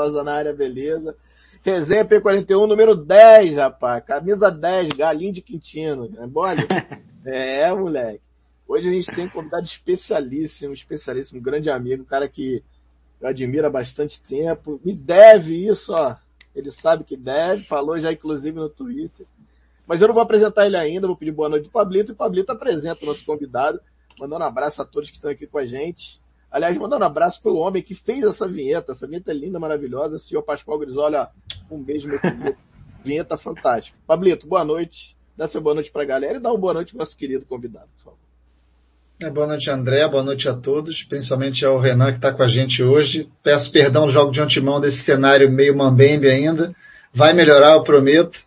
Fala galera, Tosa na área, beleza? Resenha P41, número 10, rapaz. Camisa 10, Galinho de Quintino. É mole? é, moleque. Hoje a gente tem um convidado especialíssimo, especialíssimo, um grande amigo, um cara que eu admiro há bastante tempo. Me deve isso, ó. Ele sabe que deve, falou já inclusive no Twitter. Mas eu não vou apresentar ele ainda, vou pedir boa noite do Pablito, e o Pablito apresenta o nosso convidado, mandando um abraço a todos que estão aqui com a gente. Aliás, mandando um abraço para o homem que fez essa vinheta, essa vinheta é linda, maravilhosa, o senhor Pascoal Grisola, um beijo, meu querido. vinheta fantástica. Pablito, boa noite. Dá seu boa noite para a galera e dá uma boa noite ao nosso querido convidado, por favor. É, boa noite, André. Boa noite a todos, principalmente ao Renan que está com a gente hoje. Peço perdão no jogo de antemão desse cenário meio mambembe ainda. Vai melhorar, eu prometo.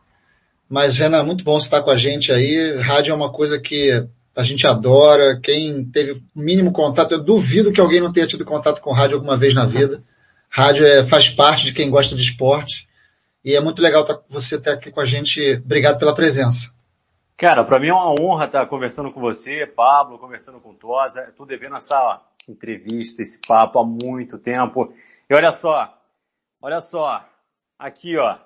Mas, Renan, muito bom você estar com a gente aí. Rádio é uma coisa que a gente adora. Quem teve o mínimo contato, eu duvido que alguém não tenha tido contato com rádio alguma vez na vida. Rádio é, faz parte de quem gosta de esporte. E é muito legal você estar aqui com a gente. Obrigado pela presença. Cara, para mim é uma honra estar conversando com você, Pablo, conversando com Tosa. Estou devendo essa entrevista, esse papo há muito tempo. E olha só, olha só, aqui ó,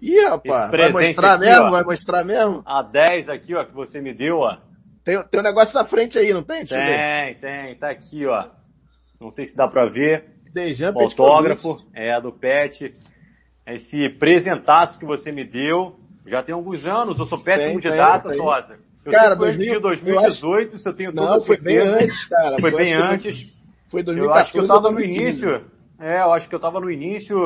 Ih, rapaz, vai mostrar aqui, mesmo? Ó, vai mostrar mesmo? A 10 aqui, ó, que você me deu, ó. Tem, tem um negócio na frente aí, não tem? Deixa tem, tem, tá aqui, ó. Não sei se dá pra ver. Dejan Autógrafo, é, do Pet. Esse presentaço que você me deu, já tem alguns anos, eu sou péssimo tem, de data, tem. Tosa. Eu cara, 2000, de 2018, eu, acho... eu tenho toda Não, foi bem antes, cara. Foi bem antes. Foi 2014. Eu acho que eu tava no início, é, eu acho que eu tava no início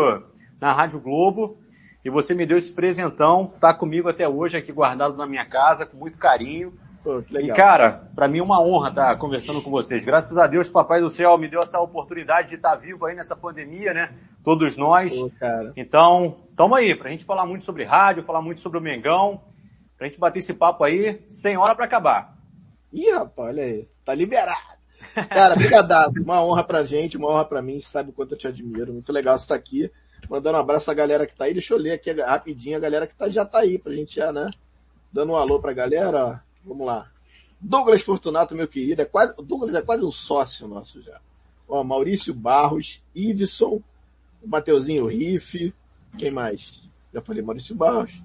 na Rádio Globo, e você me deu esse presentão, tá comigo até hoje aqui guardado na minha casa, com muito carinho. Pô, e cara, para mim é uma honra estar tá conversando com vocês. Graças a Deus, Papai do Céu me deu essa oportunidade de estar tá vivo aí nessa pandemia, né? Todos nós. Pô, então, tamo aí, pra gente falar muito sobre rádio, falar muito sobre o Mengão, pra gente bater esse papo aí, sem hora para acabar. Ih, rapaz, olha aí, tá liberado. Cara, obrigado. uma honra pra gente, uma honra pra mim, sabe o quanto eu te admiro. Muito legal você estar aqui. Mandando um abraço à galera que tá aí. Deixa eu ler aqui rapidinho a galera que tá, já tá aí pra gente já, né? Dando um alô pra galera, ó. Vamos lá. Douglas Fortunato, meu querido, é quase, Douglas é quase um sócio nosso já. Ó, Maurício Barros, Iveson, Mateuzinho Riff, quem mais? Já falei Maurício Barros.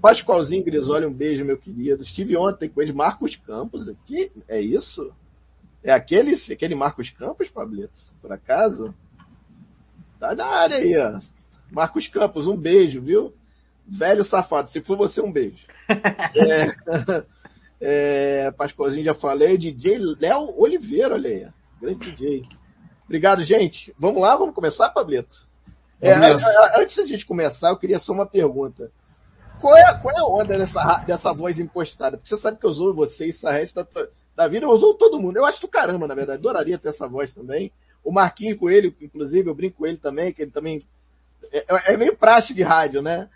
Pascoalzinho Grisoli, um beijo, meu querido. Estive ontem com ele, Marcos Campos aqui. É isso? É aquele, aquele Marcos Campos, Pablito? Por acaso? Tá na área aí, ó. Marcos Campos, um beijo, viu? Velho safado, se for você, um beijo. é, é, Pascoalzinho já falei, DJ Léo Oliveira, olha aí. Grande DJ. Obrigado, gente. Vamos lá, vamos começar, Pablito? É, antes da gente começar, eu queria só uma pergunta. Qual é, qual é a onda dessa, dessa voz impostada? Porque você sabe que eu usou você e Sarrete da, da vida, eu usou todo mundo. Eu acho do caramba, na verdade. Adoraria ter essa voz também. O Marquinho Coelho, inclusive, eu brinco com ele também, que ele também é, é, é meio praxe de rádio, né?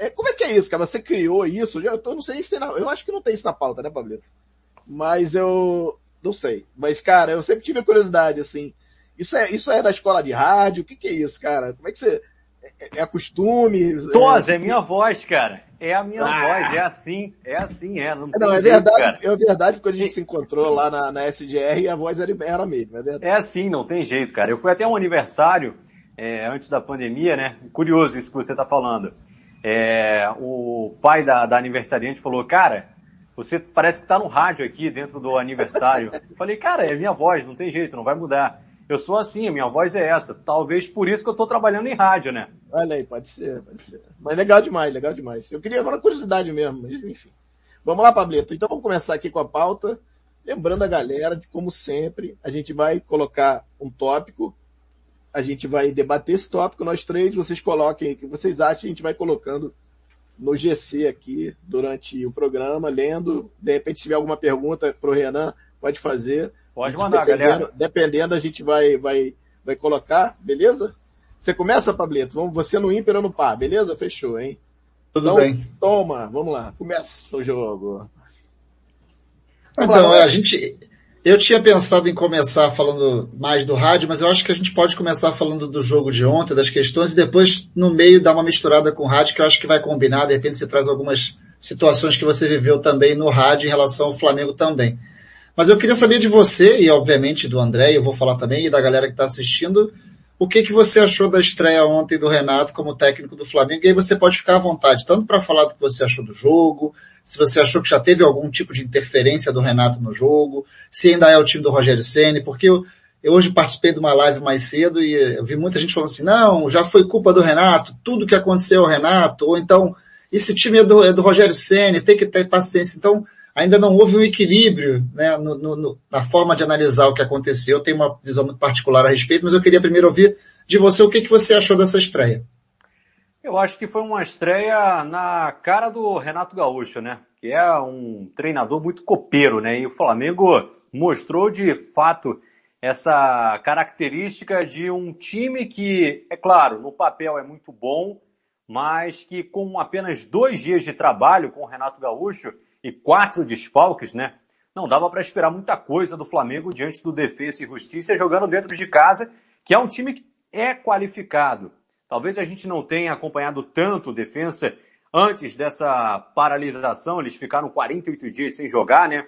É, como é que é isso, cara? Você criou isso? Eu, eu não sei se tem na, eu acho que não tem isso na pauta, né, Pablito? Mas eu não sei. Mas, cara, eu sempre tive curiosidade, assim. Isso é, isso é da escola de rádio? O que, que é isso, cara? Como é que você. É, é costume? Tosa, é... é minha voz, cara. É a minha ah. voz, é assim, é assim, é. Não, não é verdade, cara. é verdade, porque a gente se encontrou lá na, na SDR e a voz era, era a mesma, é verdade. É assim, não tem jeito, cara. Eu fui até um aniversário, é, antes da pandemia, né? Curioso isso que você tá falando. É, o pai da, da aniversariante falou, cara, você parece que tá no rádio aqui dentro do aniversário. Eu falei, cara, é minha voz, não tem jeito, não vai mudar. Eu sou assim, minha voz é essa. Talvez por isso que eu tô trabalhando em rádio, né? Olha aí, pode ser, pode ser. Mas legal demais, legal demais. Eu queria agora curiosidade mesmo, mas enfim. Vamos lá, Pablito. Então vamos começar aqui com a pauta. Lembrando a galera de como sempre, a gente vai colocar um tópico, a gente vai debater esse tópico, nós três, vocês coloquem o que vocês acham, a gente vai colocando no GC aqui durante o programa, lendo. De repente, se tiver alguma pergunta pro Renan, pode fazer. Pode mandar, dependendo, galera. Dependendo, a gente vai, vai, vai colocar, beleza? Você começa, Pablito? Vamos, você no ímpar ou no par, beleza? Fechou, hein? Tudo então, bem. Toma, vamos lá. Começa o jogo. Vamos então, lá, a gente, eu tinha pensado em começar falando mais do rádio, mas eu acho que a gente pode começar falando do jogo de ontem, das questões, e depois no meio dar uma misturada com o rádio, que eu acho que vai combinar, de repente você traz algumas situações que você viveu também no rádio em relação ao Flamengo também. Mas eu queria saber de você, e obviamente do André, eu vou falar também, e da galera que está assistindo, o que, que você achou da estreia ontem do Renato como técnico do Flamengo. E aí você pode ficar à vontade, tanto para falar do que você achou do jogo, se você achou que já teve algum tipo de interferência do Renato no jogo, se ainda é o time do Rogério Ceni, porque eu, eu hoje participei de uma live mais cedo e eu vi muita gente falando assim, não, já foi culpa do Renato, tudo que aconteceu é o Renato, ou então, esse time é do, é do Rogério Ceni, tem que ter paciência. Então, ainda não houve um equilíbrio né, no, no, na forma de analisar o que aconteceu. Eu tenho uma visão muito particular a respeito, mas eu queria primeiro ouvir de você o que, que você achou dessa estreia. Eu acho que foi uma estreia na cara do Renato Gaúcho, né? Que é um treinador muito copeiro, né? E o Flamengo mostrou de fato essa característica de um time que, é claro, no papel é muito bom, mas que com apenas dois dias de trabalho com o Renato Gaúcho e quatro desfalques, né? Não dava para esperar muita coisa do Flamengo diante do Defesa e Justiça jogando dentro de casa, que é um time que é qualificado. Talvez a gente não tenha acompanhado tanto o Defensa antes dessa paralisação, eles ficaram 48 dias sem jogar, né?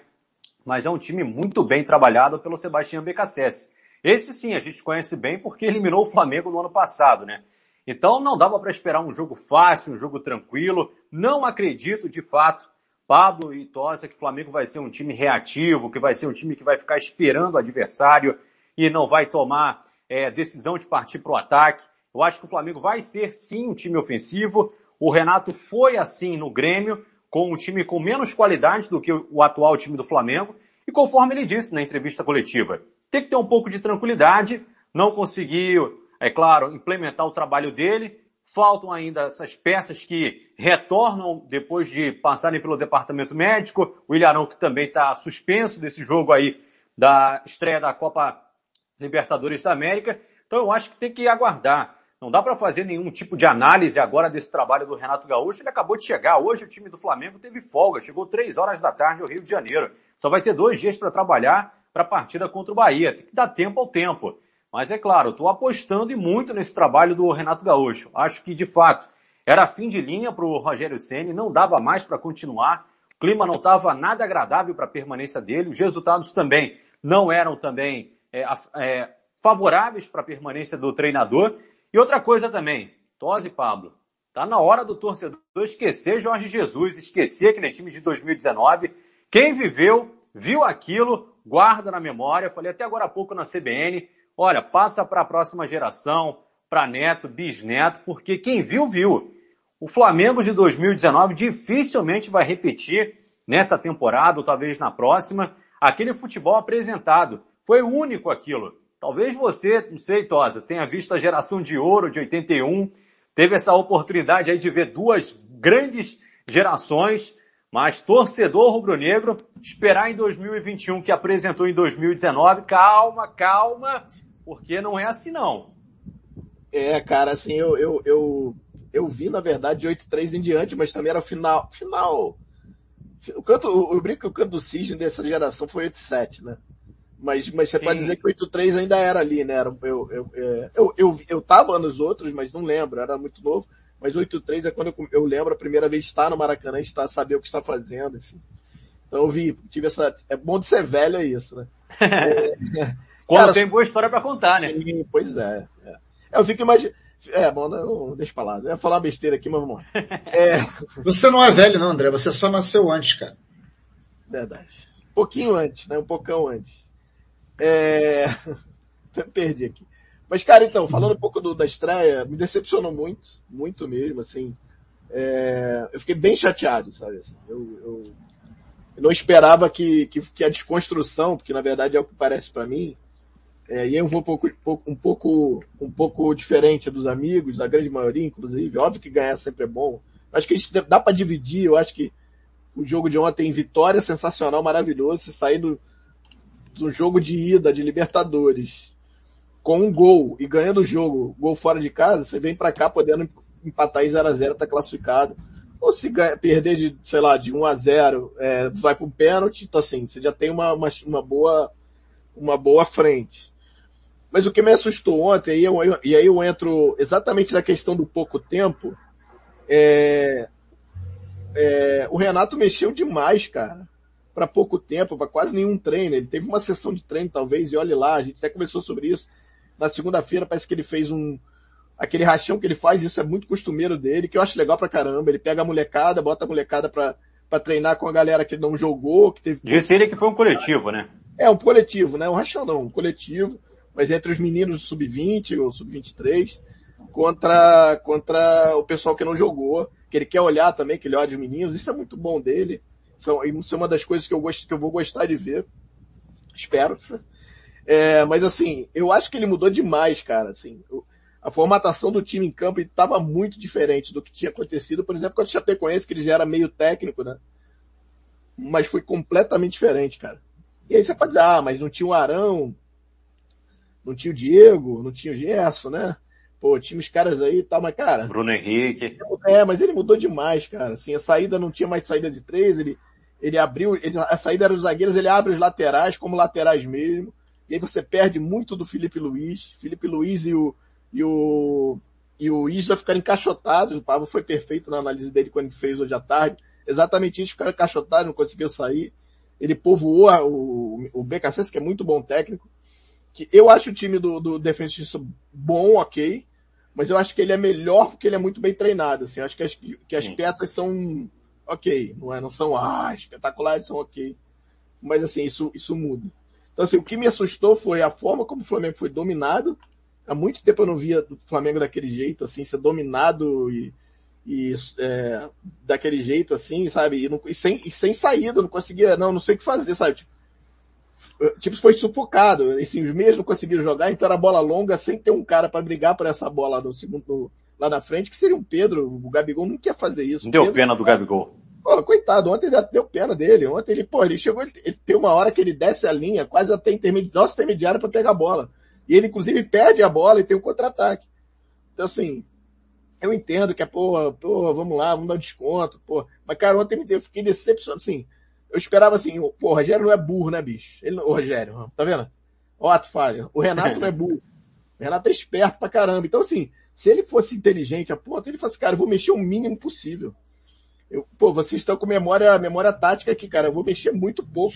Mas é um time muito bem trabalhado pelo Sebastião Becassese. Esse sim a gente conhece bem porque eliminou o Flamengo no ano passado, né? Então não dava para esperar um jogo fácil, um jogo tranquilo. Não acredito de fato, Pablo e Tosa, que o Flamengo vai ser um time reativo, que vai ser um time que vai ficar esperando o adversário e não vai tomar é, decisão de partir para o ataque. Eu acho que o Flamengo vai ser sim um time ofensivo. O Renato foi assim no Grêmio, com um time com menos qualidade do que o atual time do Flamengo. E conforme ele disse na entrevista coletiva, tem que ter um pouco de tranquilidade, não conseguiu, é claro, implementar o trabalho dele. Faltam ainda essas peças que retornam depois de passarem pelo departamento médico. O Ilharão que também está suspenso desse jogo aí da estreia da Copa Libertadores da América. Então eu acho que tem que aguardar. Não dá para fazer nenhum tipo de análise agora desse trabalho do Renato Gaúcho. Ele acabou de chegar. Hoje o time do Flamengo teve folga. Chegou três horas da tarde ao Rio de Janeiro. Só vai ter dois dias para trabalhar para a partida contra o Bahia. Tem que dar tempo ao tempo. Mas é claro, estou apostando e muito nesse trabalho do Renato Gaúcho. Acho que de fato era fim de linha para o Rogério Ceni. Não dava mais para continuar. O clima não estava nada agradável para a permanência dele. Os resultados também não eram também é, é, favoráveis para a permanência do treinador. E outra coisa também, Tosi Pablo, tá na hora do torcedor esquecer Jorge Jesus, esquecer aquele time de 2019. Quem viveu, viu aquilo, guarda na memória. Falei até agora há pouco na CBN. Olha, passa para a próxima geração, para neto, bisneto, porque quem viu, viu. O Flamengo de 2019 dificilmente vai repetir nessa temporada, ou talvez na próxima, aquele futebol apresentado. Foi único aquilo. Talvez você, não sei, Tosa, tenha visto a geração de ouro de 81, teve essa oportunidade aí de ver duas grandes gerações, mas torcedor rubro-negro, esperar em 2021 que apresentou em 2019, calma, calma, porque não é assim não. É, cara, assim, eu, eu, eu, eu vi, na verdade, de 8-3 em diante, mas também era final, final, o canto, eu brinco que o canto do cisne dessa geração foi 8-7, né? Mas, mas você Sim. pode dizer que o 8-3 ainda era ali, né? Era, eu, eu, é, eu, eu, eu tava nos outros, mas não lembro, era muito novo. Mas 8-3 é quando eu, eu lembro a primeira vez estar no Maracanã, estar, saber o que está fazendo, enfim. Então eu vi, tive essa. É bom de ser velho, é isso, né? é, quando cara, tem boa história para contar, né? Sim, pois é, é. Eu fico imaginando. É, bom, não, deixa pra lá. Eu ia falar uma besteira aqui, mas vamos lá. É... Você não é velho, não, André. Você só nasceu antes, cara. Verdade. Um pouquinho antes, né? Um poucão antes. É... Até perdi aqui. Mas, cara, então, falando um pouco do, da estreia, me decepcionou muito, muito mesmo, assim. É... Eu fiquei bem chateado, sabe? Assim, eu, eu, eu, não esperava que, que, que, a desconstrução, porque na verdade é o que parece para mim, é, e eu vou um pouco, um, pouco, um pouco diferente dos amigos, da grande maioria, inclusive. Óbvio que ganhar sempre é bom. Acho que a gente dá para dividir, eu acho que o jogo de ontem, vitória sensacional, maravilhoso, você sair do, do jogo de ida de Libertadores com um gol e ganhando o jogo, gol fora de casa, você vem para cá podendo empatar em 0 a 0 tá classificado. Ou se ganha, perder de, sei lá, de 1 a 0 é, vai para um pênalti, então assim, você já tem uma, uma, uma, boa, uma boa frente. Mas o que me assustou ontem, e, eu, e aí eu entro exatamente na questão do pouco tempo, é, é, o Renato mexeu demais, cara para pouco tempo, para quase nenhum treino. Ele teve uma sessão de treino, talvez, e olhe lá, a gente até conversou sobre isso. na segunda-feira parece que ele fez um, aquele rachão que ele faz, isso é muito costumeiro dele, que eu acho legal pra caramba. Ele pega a molecada, bota a molecada pra, pra treinar com a galera que não jogou, que teve... Disse ele que foi um coletivo, né? É, um coletivo, né? Um rachão não, um coletivo. Mas entre os meninos do sub-20 ou sub-23 contra, contra o pessoal que não jogou, que ele quer olhar também, que ele olha os meninos. Isso é muito bom dele. Isso é uma das coisas que eu, gosto, que eu vou gostar de ver. Espero. É, mas assim, eu acho que ele mudou demais, cara. Assim, a formatação do time em campo estava muito diferente do que tinha acontecido, por exemplo, com o Chapecoense, que ele já era meio técnico, né? Mas foi completamente diferente, cara. E aí você pode dizer, ah, mas não tinha o Arão, não tinha o Diego, não tinha o Gerson, né? Pô, tinha os caras aí e tal, mas cara. Bruno Henrique. É, mas ele mudou demais, cara. Assim, a saída não tinha mais saída de três, ele, ele abriu, ele, a saída era dos zagueiros, ele abre os laterais como laterais mesmo. E aí você perde muito do Felipe Luiz. Felipe Luiz e o, e o, e o Isla ficaram encaixotados. O Pablo foi perfeito na análise dele quando ele fez hoje à tarde. Exatamente isso, ficaram encaixotados, não conseguiu sair. Ele povoou o, o BKC, que é muito bom técnico. Que eu acho o time do, do Defensa bom, ok. Mas eu acho que ele é melhor porque ele é muito bem treinado. Assim. Eu acho que as, que as peças são ok. Não, é, não são ah, espetaculares, são ok. Mas assim, isso, isso muda. Então assim, o que me assustou foi a forma como o Flamengo foi dominado Há muito tempo eu não via o Flamengo daquele jeito, assim, ser dominado e, e é, daquele jeito, assim, sabe? E, não, e, sem, e sem saída, não conseguia, não, não sei o que fazer, sabe? Tipo, tipo foi sufocado. Assim, os meios não conseguiram jogar, então era bola longa sem ter um cara para brigar por essa bola no segundo, lá na frente, que seria um Pedro. O Gabigol não quer fazer isso. Deu Pedro, pena do Gabigol. Pô, coitado, ontem ele deu pena dele. Ontem ele, pô, ele chegou, ele, ele tem uma hora que ele desce a linha, quase até intermediário, nosso intermediário para pegar a bola. E ele, inclusive, perde a bola e tem um contra-ataque. Então, assim, eu entendo que é, pô, pô, vamos lá, vamos dar um desconto, pô. Mas, cara, ontem eu fiquei decepcionado, assim. Eu esperava assim, pô, o Rogério não é burro, né, bicho? Ele, o Rogério, tá vendo? Ó, tu falha. O Renato não é burro. O Renato é esperto pra caramba. Então, assim, se ele fosse inteligente a ponto, ele fosse, cara, eu vou mexer o mínimo possível. Eu, pô, vocês estão com memória, memória tática aqui, cara. Eu vou mexer muito pouco.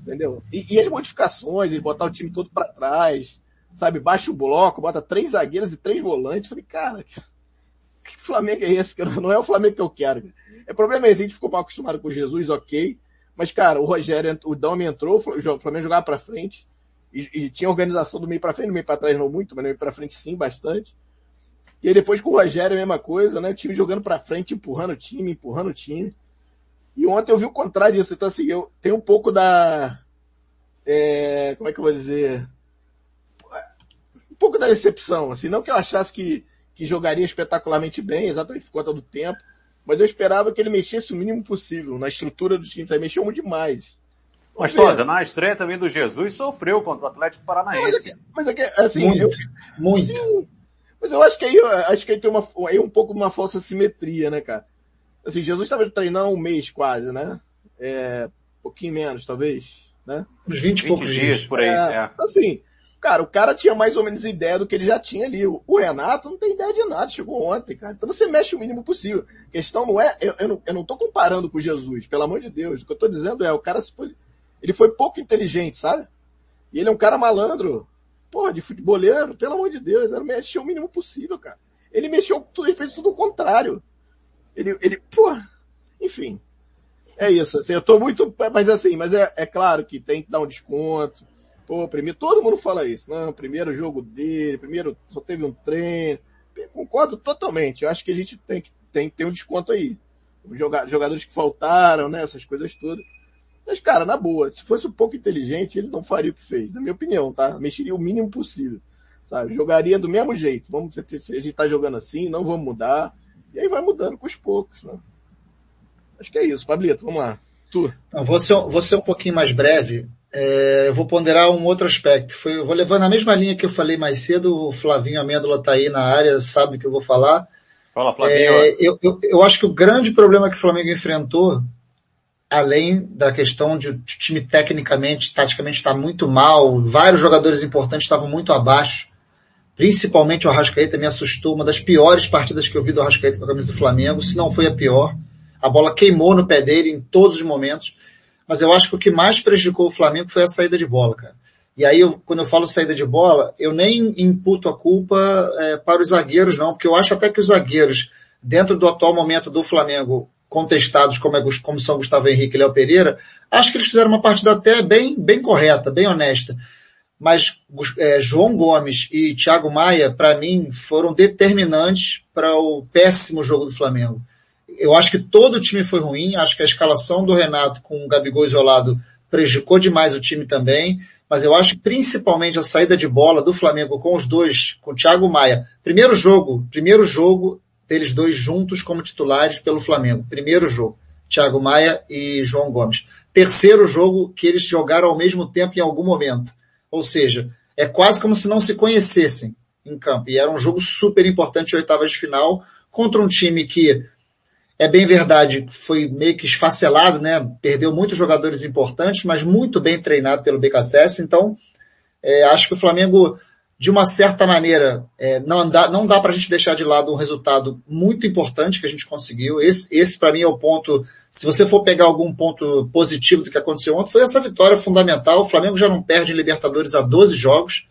Entendeu? E, e as modificações, ele botar o time todo para trás sabe, baixa o bloco, bota três zagueiros e três volantes. Falei, cara, que, que Flamengo é esse? Não é o Flamengo que eu quero. É problema é a gente ficou mal acostumado com Jesus, ok. Mas, cara, o Rogério, o Dome entrou, o Flamengo jogava pra frente. E, e tinha organização do meio pra frente, do meio pra trás não muito, mas do meio pra frente sim, bastante. E aí depois com o Rogério a mesma coisa, né? O time jogando pra frente, empurrando o time, empurrando o time. E ontem eu vi o contrário disso. Então, assim, eu tenho um pouco da. É, como é que eu vou dizer? um pouco da decepção, assim, não que eu achasse que, que jogaria espetacularmente bem, exatamente por conta do tempo, mas eu esperava que ele mexesse o mínimo possível na estrutura do time, ele mexeu muito demais. Mas, Tosa, na estreia também do Jesus sofreu contra o Atlético Paranaense. Mas é que, é assim, muito, eu, muito. Assim, mas eu acho que aí, acho que aí tem uma, aí um pouco de uma falsa simetria, né, cara? Assim, Jesus estava treinando um mês quase, né? É, um pouquinho menos, talvez, né? Uns 20 e poucos dias, dias por aí, é. é. Assim, Cara, o cara tinha mais ou menos ideia do que ele já tinha ali. O Renato não tem ideia de nada, chegou ontem, cara. Então você mexe o mínimo possível. A questão não é, eu, eu, não, eu não tô comparando com Jesus, pelo amor de Deus. O que eu tô dizendo é, o cara foi, ele foi pouco inteligente, sabe? E ele é um cara malandro, porra, de futeboleiro, pelo amor de Deus, ele mexeu o mínimo possível, cara. Ele mexeu ele fez tudo o contrário. Ele, ele, porra, enfim. É isso, assim, eu tô muito, mas assim, mas é, é claro que tem que dar um desconto Pô, primeiro, todo mundo fala isso. Não, primeiro jogo dele, primeiro só teve um treino. Concordo totalmente. Eu acho que a gente tem que tem, tem um desconto aí. Jogadores que faltaram, né? Essas coisas todas. Mas, cara, na boa, se fosse um pouco inteligente, ele não faria o que fez, na minha opinião, tá? Mexeria o mínimo possível. Sabe? Jogaria do mesmo jeito. Vamos, se a gente tá jogando assim, não vamos mudar. E aí vai mudando com os poucos, né? Acho que é isso. Pablito, vamos lá. Tu. Então, vou, ser, vou ser um pouquinho mais breve. É, eu vou ponderar um outro aspecto. Foi, eu vou levando a mesma linha que eu falei mais cedo, o Flavinho Amêndola está aí na área, sabe o que eu vou falar. Fala, Flavinho. É, eu, eu, eu, acho que o grande problema que o Flamengo enfrentou, além da questão de o time tecnicamente, taticamente está muito mal, vários jogadores importantes estavam muito abaixo, principalmente o Arrascaeta me assustou, uma das piores partidas que eu vi do Arrascaeta com a camisa do Flamengo, se não foi a pior. A bola queimou no pé dele em todos os momentos mas eu acho que o que mais prejudicou o Flamengo foi a saída de bola, cara. E aí, eu, quando eu falo saída de bola, eu nem imputo a culpa é, para os zagueiros, não, porque eu acho até que os zagueiros, dentro do atual momento do Flamengo, contestados como, é, como são Gustavo Henrique e Léo Pereira, acho que eles fizeram uma partida até bem, bem correta, bem honesta. Mas é, João Gomes e Thiago Maia, para mim, foram determinantes para o péssimo jogo do Flamengo. Eu acho que todo o time foi ruim, acho que a escalação do Renato com o Gabigol isolado prejudicou demais o time também mas eu acho que principalmente a saída de bola do Flamengo com os dois, com o Thiago Maia. Primeiro jogo, primeiro jogo deles dois juntos como titulares pelo Flamengo. Primeiro jogo, Thiago Maia e João Gomes. Terceiro jogo que eles jogaram ao mesmo tempo em algum momento. Ou seja, é quase como se não se conhecessem em campo. E era um jogo super importante, oitavas de final, contra um time que é bem verdade, foi meio que esfacelado, né? Perdeu muitos jogadores importantes, mas muito bem treinado pelo BKSS. Então, é, acho que o Flamengo, de uma certa maneira, é, não dá, não dá para a gente deixar de lado um resultado muito importante que a gente conseguiu. Esse, esse para mim é o ponto. Se você for pegar algum ponto positivo do que aconteceu ontem, foi essa vitória fundamental. O Flamengo já não perde em Libertadores há 12 jogos.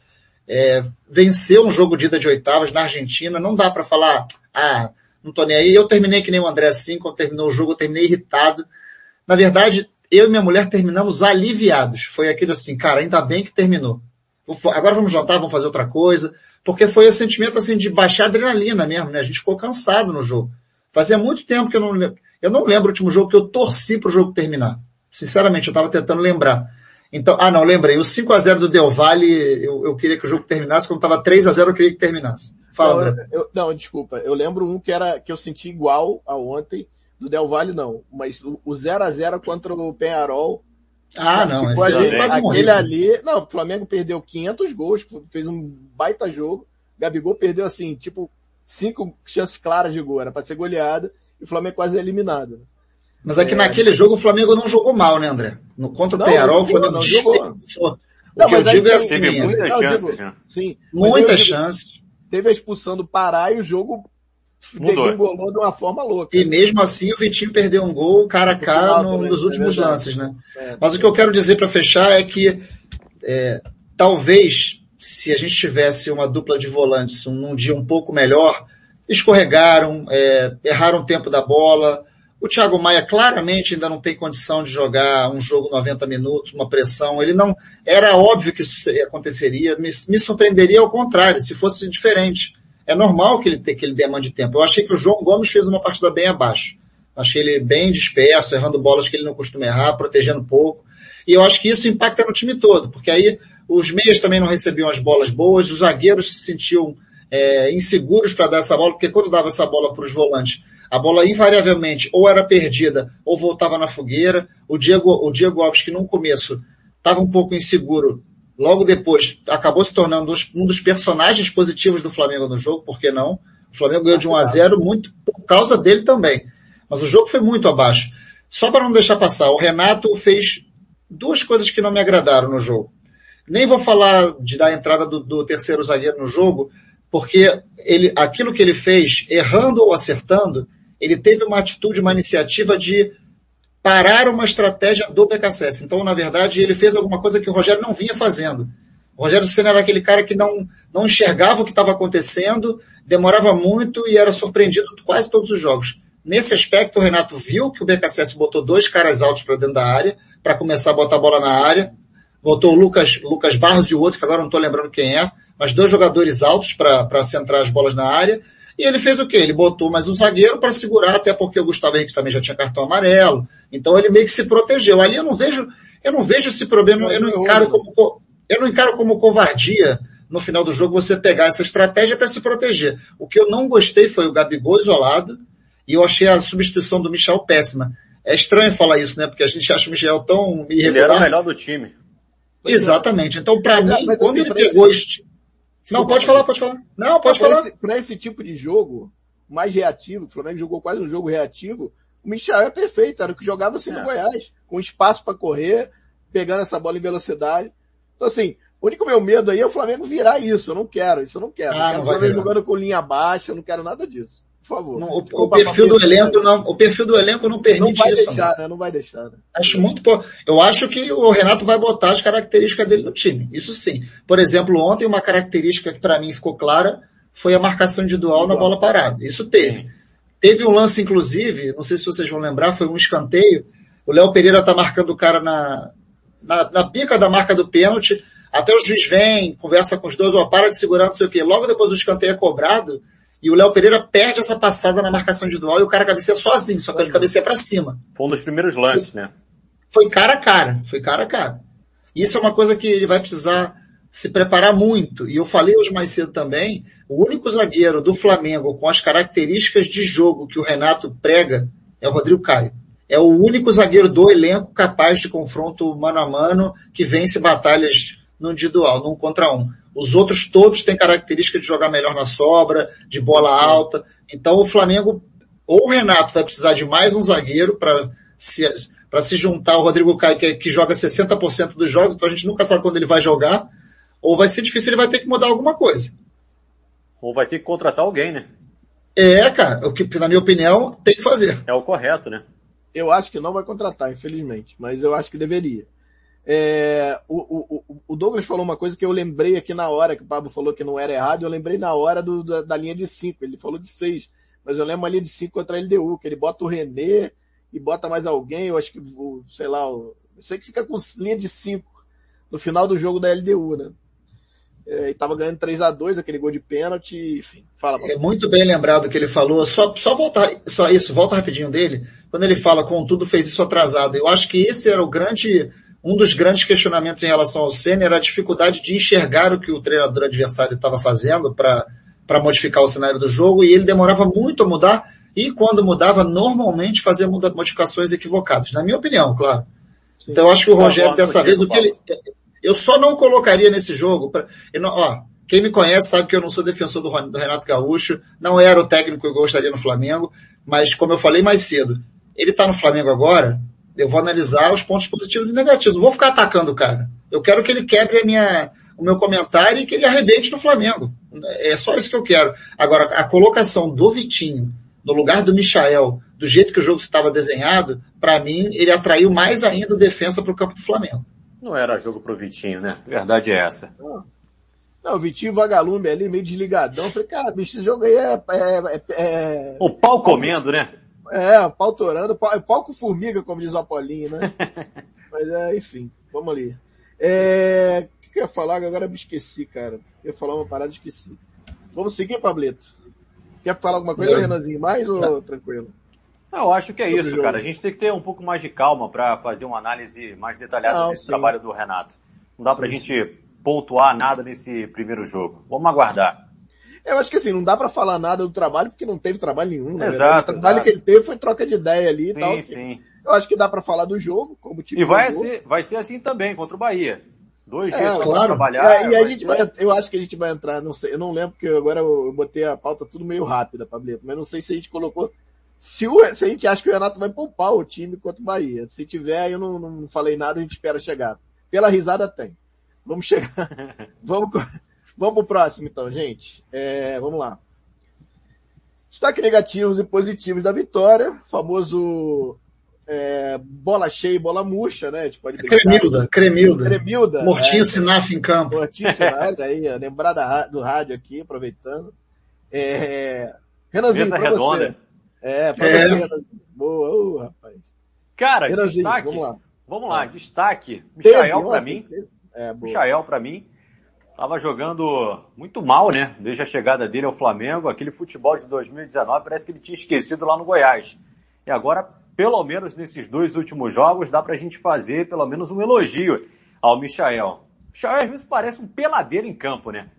É, venceu um jogo de ida de oitavas na Argentina. Não dá para falar, ah, não tô nem aí. Eu terminei que nem o André assim, quando terminou o jogo, eu terminei irritado. Na verdade, eu e minha mulher terminamos aliviados. Foi aquilo assim, cara, ainda bem que terminou. Agora vamos jantar, vamos fazer outra coisa. Porque foi o sentimento assim de baixar adrenalina mesmo, né? A gente ficou cansado no jogo. Fazia muito tempo que eu não lembro. Eu não lembro o último jogo que eu torci pro jogo terminar. Sinceramente, eu tava tentando lembrar. Então, ah não, lembrei. O 5 a 0 do Del Valle, eu, eu queria que o jogo terminasse. Quando tava 3 a 0 eu queria que terminasse. Fala, não, eu, não, desculpa. Eu lembro um que era que eu senti igual a ontem, do Del Valle não, mas o 0 a 0 contra o Penharol. Ah, não, esse ali, é quase Aquele ali, não, o Flamengo perdeu 500 gols, fez um baita jogo. Gabigol perdeu assim, tipo, cinco chances claras de gol, era para ser goleada, e o Flamengo quase eliminado. Né? Mas aqui é, naquele jogo o Flamengo não jogou mal, né, André? No, contra o não, Penharol, o Flamengo não jogou. O não, que eu digo é assim, teve muitas chances, digo, sim, muitas chances teve a expulsão do Pará e o jogo degringolou de uma forma louca. E mesmo assim o Vitinho perdeu um gol cara a cara no, nos é últimos é lances, né? É, Mas o que eu quero dizer para fechar é que é, talvez se a gente tivesse uma dupla de volantes num dia um pouco melhor, escorregaram, é, erraram o tempo da bola. O Thiago Maia claramente ainda não tem condição de jogar um jogo 90 minutos, uma pressão. Ele não, era óbvio que isso aconteceria. Me, me surpreenderia ao contrário, se fosse diferente. É normal que ele, que ele demande tempo. Eu achei que o João Gomes fez uma partida bem abaixo. Achei ele bem disperso, errando bolas que ele não costuma errar, protegendo pouco. E eu acho que isso impacta no time todo, porque aí os meias também não recebiam as bolas boas, os zagueiros se sentiam é, inseguros para dar essa bola, porque quando dava essa bola para os volantes, a bola invariavelmente ou era perdida ou voltava na fogueira. O Diego, o Diego Alves, que no começo estava um pouco inseguro, logo depois acabou se tornando um dos personagens positivos do Flamengo no jogo, por que não? O Flamengo ganhou de 1 a 0 muito por causa dele também. Mas o jogo foi muito abaixo. Só para não deixar passar, o Renato fez duas coisas que não me agradaram no jogo. Nem vou falar de dar entrada do, do terceiro zagueiro no jogo, porque ele, aquilo que ele fez, errando ou acertando, ele teve uma atitude, uma iniciativa de parar uma estratégia do BKSS. Então, na verdade, ele fez alguma coisa que o Rogério não vinha fazendo. O Rogério Senna era aquele cara que não, não enxergava o que estava acontecendo, demorava muito e era surpreendido quase todos os jogos. Nesse aspecto, o Renato viu que o BKSS botou dois caras altos para dentro da área, para começar a botar a bola na área. Botou o Lucas, Lucas Barros e o outro, que agora não estou lembrando quem é, mas dois jogadores altos para centrar as bolas na área. E ele fez o quê? Ele botou mais um zagueiro para segurar, até porque o Gustavo Henrique também já tinha cartão amarelo. Então ele meio que se protegeu. Ali eu não vejo, eu não vejo esse problema, eu não encaro como, eu não encaro como covardia no final do jogo você pegar essa estratégia para se proteger. O que eu não gostei foi o Gabigol isolado e eu achei a substituição do Michel péssima. É estranho falar isso, né? Porque a gente acha o Michel tão irregular. Ele era o melhor do time. Exatamente. Então, para mim, quando assim, ele pegou este, não, pode falar, pode falar. Não, pode pra falar. Esse, pra esse tipo de jogo, mais reativo, o Flamengo jogou quase um jogo reativo, o Michel é perfeito, era o que jogava assim é. no Goiás, com espaço para correr, pegando essa bola em velocidade. Então assim, o único meu medo aí é o Flamengo virar isso, eu não quero, isso eu não quero. Ah, eu quero o Flamengo jogando com linha baixa, eu não quero nada disso. Por favor. Não, o, o, perfil do elenco não, o perfil do elenco não permite não vai isso. Deixar, né? Não vai deixar, né? Acho muito Eu acho que o Renato vai botar as características dele no time. Isso sim. Por exemplo, ontem uma característica que para mim ficou clara foi a marcação individual na bola parada. Isso teve. Teve um lance, inclusive, não sei se vocês vão lembrar, foi um escanteio. O Léo Pereira tá marcando o cara na, na, na pica da marca do pênalti. Até o juiz vem, conversa com os dois, ó, para de segurar, não sei o quê. Logo depois o escanteio é cobrado e o Léo Pereira perde essa passada na marcação individual e o cara cabeceia sozinho, só que ele cabeceia para cima. Foi um dos primeiros lances, né? Foi cara a cara, foi cara a cara. Isso é uma coisa que ele vai precisar se preparar muito. E eu falei hoje mais cedo também, o único zagueiro do Flamengo com as características de jogo que o Renato prega é o Rodrigo Caio. É o único zagueiro do elenco capaz de confronto mano a mano que vence batalhas no individual, num contra um. Os outros todos têm característica de jogar melhor na sobra, de bola Sim. alta. Então o Flamengo, ou o Renato vai precisar de mais um zagueiro para se, para se juntar ao Rodrigo Caio, que, que joga 60% dos jogos, então a gente nunca sabe quando ele vai jogar, ou vai ser difícil, ele vai ter que mudar alguma coisa. Ou vai ter que contratar alguém, né? É, cara, o que, na minha opinião, tem que fazer. É o correto, né? Eu acho que não vai contratar, infelizmente, mas eu acho que deveria. É, o, o, o, Douglas falou uma coisa que eu lembrei aqui na hora, que o Pablo falou que não era errado, eu lembrei na hora do, da, da, linha de 5, ele falou de 6, mas eu lembro a linha de 5 contra a LDU, que ele bota o René e bota mais alguém, eu acho que, sei lá, eu sei que fica com linha de 5 no final do jogo da LDU, né? É, e tava ganhando 3 a 2 aquele gol de pênalti, enfim, fala. É muito bem lembrado que ele falou, só, só voltar, só isso, volta rapidinho dele, quando ele fala, contudo fez isso atrasado, eu acho que esse era o grande, um dos grandes questionamentos em relação ao Senna era a dificuldade de enxergar o que o treinador adversário estava fazendo para modificar o cenário do jogo e ele demorava muito a mudar e quando mudava, normalmente fazia modificações equivocadas, na minha opinião, claro. Sim. Então eu acho que o Rogério dessa vez, o que ele, eu só não colocaria nesse jogo, pra, não, ó, quem me conhece sabe que eu não sou defensor do, do Renato Gaúcho, não era o técnico que eu gostaria no Flamengo, mas como eu falei mais cedo, ele está no Flamengo agora, eu vou analisar os pontos positivos e negativos. Não vou ficar atacando o cara. Eu quero que ele quebre a minha, o meu comentário e que ele arrebente no Flamengo. É só isso que eu quero. Agora, a colocação do Vitinho no lugar do Michael, do jeito que o jogo estava desenhado, para mim, ele atraiu mais ainda o defesa para o campo do Flamengo. Não era jogo pro Vitinho, né? A verdade é essa. Não, o Vitinho vagalume ali, meio desligadão. Eu falei, cara, bicho, esse jogo aí é, é, é, é... O pau comendo, né? É, pau torando, pau, é pau com formiga, como diz o Apolinho, né? Mas é, enfim, vamos ali. É, o que eu ia falar? Agora eu me esqueci, cara. Eu ia falar uma parada e esqueci. Vamos seguir, Pablito? Quer falar alguma coisa, Renanzinho, mais ou Não. tranquilo? Eu acho que é Sobre isso, cara. A gente tem que ter um pouco mais de calma para fazer uma análise mais detalhada Não, desse sim. trabalho do Renato. Não dá sim, pra sim. gente pontuar nada nesse primeiro jogo. Vamos aguardar. Eu acho que assim, não dá para falar nada do trabalho porque não teve trabalho nenhum. Né? Exato. O trabalho exato. que ele teve foi troca de ideia ali e sim, tal. Sim. Eu acho que dá para falar do jogo, como tipo. E vai ser, vai ser assim também contra o Bahia. Dois é, dias claro. trabalhar. É, e a gente ser... vai, eu acho que a gente vai entrar, não sei, eu não lembro porque agora eu botei a pauta tudo meio rápida, Pablito, mas não sei se a gente colocou se, o, se a gente acha que o Renato vai poupar o time contra o Bahia. Se tiver, eu não, não falei nada, a gente espera chegar. Pela risada tem. Vamos chegar. vamos, vamos pro próximo então, gente. É, vamos lá. Destaque negativos e positivos da vitória, famoso é, bola cheia e bola murcha, né? A gente pode Cremilda, Cremilda. Cremilda. Mortinho é, Sinaf em campo. Mortinho Sinaf, aí, lembrar da, do rádio aqui, aproveitando. É, Renanzinho, Mesa pra redonda. você. É, pra é. você, Renanzinho. Boa, oh, rapaz. Cara, Renanzinho, destaque. Vamos lá. Vamos lá, destaque. Michael pra mim. É, Michael pra mim. Tava jogando muito mal, né? Desde a chegada dele ao Flamengo, aquele futebol de 2019, parece que ele tinha esquecido lá no Goiás. E agora, pelo menos nesses dois últimos jogos, dá pra gente fazer pelo menos um elogio ao Michael. O Michael às vezes parece um peladeiro em campo, né?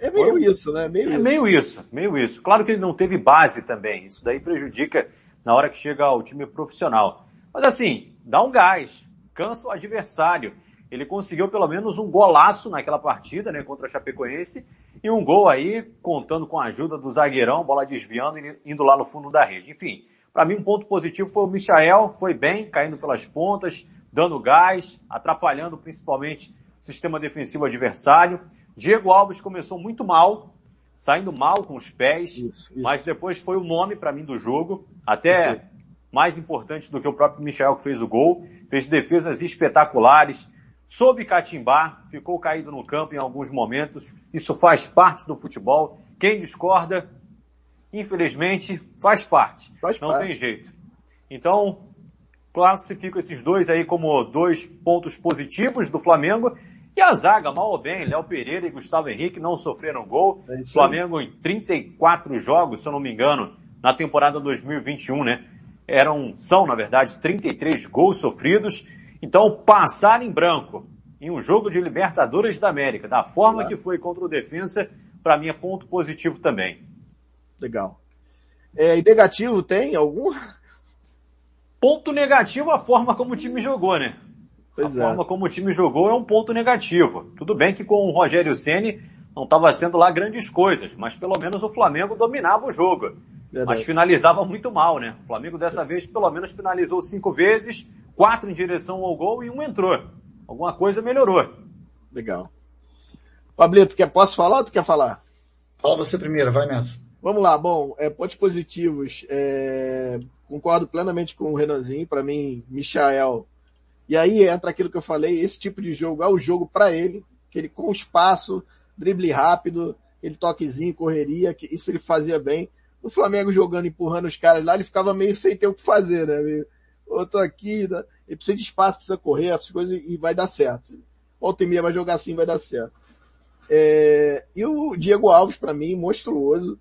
É meio isso, né? Meio é isso. meio isso, meio isso. Claro que ele não teve base também. Isso daí prejudica na hora que chega ao time profissional. Mas assim, dá um gás, cansa o adversário. Ele conseguiu pelo menos um golaço naquela partida, né, contra a Chapecoense, e um gol aí, contando com a ajuda do zagueirão, bola desviando e indo lá no fundo da rede. Enfim, para mim um ponto positivo foi o Michael, foi bem, caindo pelas pontas, dando gás, atrapalhando principalmente o sistema defensivo adversário. Diego Alves começou muito mal, saindo mal com os pés, isso, isso. mas depois foi o nome para mim do jogo, até mais importante do que o próprio Michel que fez o gol, fez defesas espetaculares, soube catimbar, ficou caído no campo em alguns momentos, isso faz parte do futebol. Quem discorda, infelizmente, faz parte. Faz Não parte. tem jeito. Então, classifico esses dois aí como dois pontos positivos do Flamengo e a zaga, mal ou bem, Léo Pereira e Gustavo Henrique não sofreram gol. É Flamengo em 34 jogos, se eu não me engano, na temporada 2021, né? Eram, são, na verdade, 33 gols sofridos. Então, passar em branco em um jogo de Libertadores da América, da forma que foi contra o Defensa, para mim é ponto positivo também. Legal. É, e negativo tem algum? Ponto negativo a forma como o time jogou, né? Pois a é. forma como o time jogou é um ponto negativo. Tudo bem que com o Rogério Ceni não estava sendo lá grandes coisas, mas pelo menos o Flamengo dominava o jogo. Verdade. Mas finalizava muito mal, né? O Flamengo dessa vez pelo menos finalizou cinco vezes, quatro em direção ao gol e um entrou. Alguma coisa melhorou. Legal. Pablito, quer, posso falar ou tu quer falar? Fala você primeiro, vai nessa. Vamos lá, bom, é, pontos positivos. É, concordo plenamente com o Renanzinho. Para mim, Michael e aí entra aquilo que eu falei, esse tipo de jogo é o jogo para ele, que ele com espaço, drible rápido, ele toquezinho, correria, que isso ele fazia bem. O Flamengo jogando, empurrando os caras lá, ele ficava meio sem ter o que fazer, né? Eu tô aqui, né? ele precisa de espaço, precisa correr, essas coisas, e vai dar certo. Volta e meia vai jogar assim, vai dar certo. É... e o Diego Alves, para mim, monstruoso.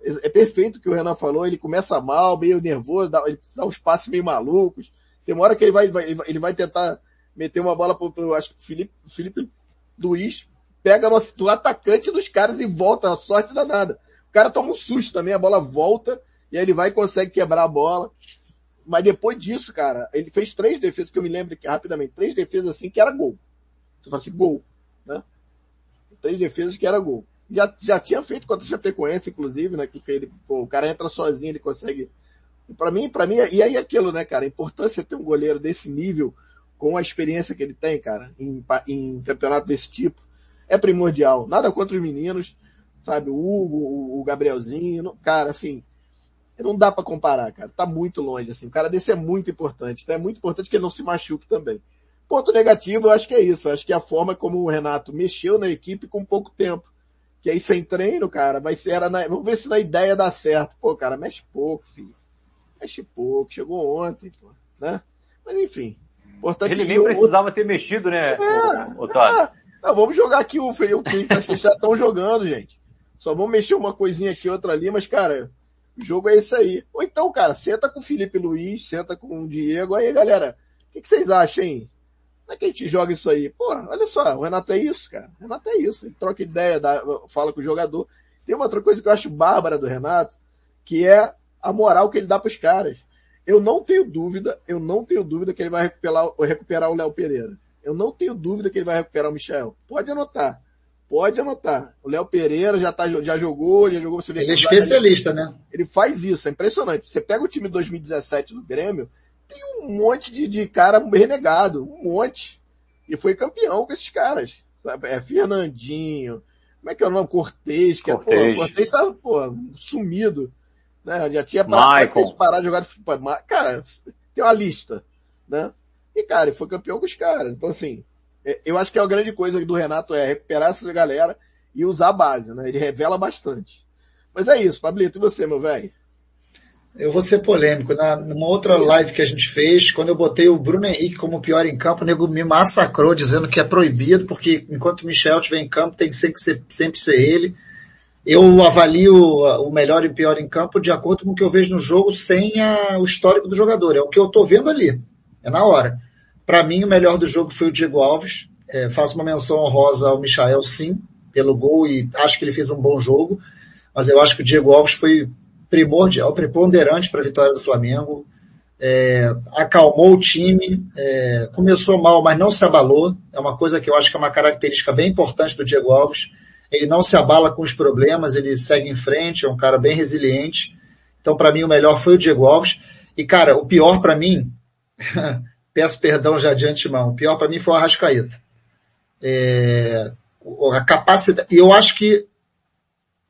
É perfeito o que o Renan falou, ele começa mal, meio nervoso, dá, ele dá uns passos meio malucos, tem uma hora que ele vai, vai ele vai tentar meter uma bola pro, pro acho que Felipe, Felipe Luiz pega no, do atacante dos caras e volta, a sorte danada. O cara toma um susto também, a bola volta, e aí ele vai e consegue quebrar a bola. Mas depois disso, cara, ele fez três defesas, que eu me lembro que rapidamente, três defesas assim que era gol. Você fala assim, gol, né? Três defesas que era gol. Já, já tinha feito contra o Chapecoense, inclusive, né? Ele, pô, o cara entra sozinho, ele consegue para mim, para mim, e aí aquilo, né, cara? A importância de ter um goleiro desse nível, com a experiência que ele tem, cara, em, em campeonato desse tipo, é primordial. Nada contra os meninos, sabe? O Hugo, o Gabrielzinho, cara, assim, não dá para comparar, cara. Tá muito longe, assim. O cara desse é muito importante. Então é muito importante que ele não se machuque também. Ponto negativo, eu acho que é isso. Eu acho que a forma como o Renato mexeu na equipe com pouco tempo. Que aí sem treino, cara, vai ser, era na, vamos ver se na ideia dá certo. Pô, cara, mexe pouco, filho mexe pouco, chegou ontem, pô, né? Mas enfim. Importante Ele nem precisava ter mexido, né, é, Otávio? É. Não, vamos jogar aqui o Felipe, vocês já estão jogando, gente. Só vamos mexer uma coisinha aqui, outra ali, mas, cara, o jogo é isso aí. Ou então, cara, senta com o Felipe Luiz, senta com o Diego. Aí, galera, o que, que, vocês acham, hein? Como é que a gente joga isso aí? Pô, olha só, o Renato é isso, cara. O Renato é isso. Ele troca ideia, dá, fala com o jogador. Tem uma outra coisa que eu acho bárbara do Renato, que é a moral que ele dá para os caras. Eu não tenho dúvida, eu não tenho dúvida que ele vai recuperar, recuperar o Léo Pereira. Eu não tenho dúvida que ele vai recuperar o Michel. Pode anotar. Pode anotar. O Léo Pereira já, tá, já jogou, já jogou. Você vê ele é especialista, né? Ele faz isso, é impressionante. Você pega o time 2017 do Grêmio, tem um monte de, de cara renegado, um monte. E foi campeão com esses caras. É Fernandinho, como é que é o nome? Cortez, que Cortez. é, pô, Cortez tá, pô, sumido né? Já tinha parado parar de jogar de futebol. Cara, tem uma lista, né? E, cara, foi campeão com os caras. Então, assim, é, eu acho que a grande coisa do Renato é recuperar essa galera e usar a base, né? Ele revela bastante. Mas é isso, Pablito, e você, meu velho? Eu vou ser polêmico. Na, numa outra live que a gente fez, quando eu botei o Bruno Henrique como pior em campo, o nego me massacrou dizendo que é proibido, porque enquanto o Michel estiver em campo, tem que ser, que ser, sempre ser ele eu avalio o melhor e pior em campo de acordo com o que eu vejo no jogo sem a, o histórico do jogador. É o que eu estou vendo ali. É na hora. Para mim, o melhor do jogo foi o Diego Alves. É, faço uma menção honrosa ao Michael, sim, pelo gol e acho que ele fez um bom jogo. Mas eu acho que o Diego Alves foi primordial, preponderante para a vitória do Flamengo. É, acalmou o time, é, começou mal, mas não se abalou. É uma coisa que eu acho que é uma característica bem importante do Diego Alves ele não se abala com os problemas, ele segue em frente, é um cara bem resiliente. Então, para mim, o melhor foi o Diego Alves. E, cara, o pior para mim, peço perdão já de antemão, o pior para mim foi o Arrascaeta. É, a capacidade, e eu acho que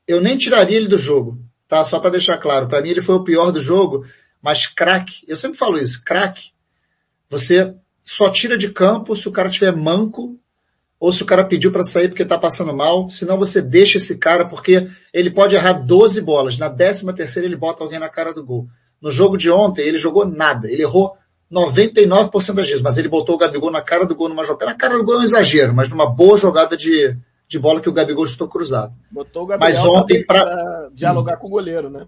eu nem tiraria ele do jogo, tá? Só para deixar claro, para mim ele foi o pior do jogo, mas craque, eu sempre falo isso, craque, você só tira de campo se o cara tiver manco ou se o cara pediu para sair porque tá passando mal, senão você deixa esse cara porque ele pode errar 12 bolas, na 13 terceira ele bota alguém na cara do gol. No jogo de ontem ele jogou nada, ele errou 99% das vezes, mas ele botou o Gabigol na cara do gol numa jogada. Na cara do gol é um exagero, mas numa boa jogada de, de bola que o Gabigol estou cruzado. Botou o Gabigol mas ontem para dialogar com o goleiro, né?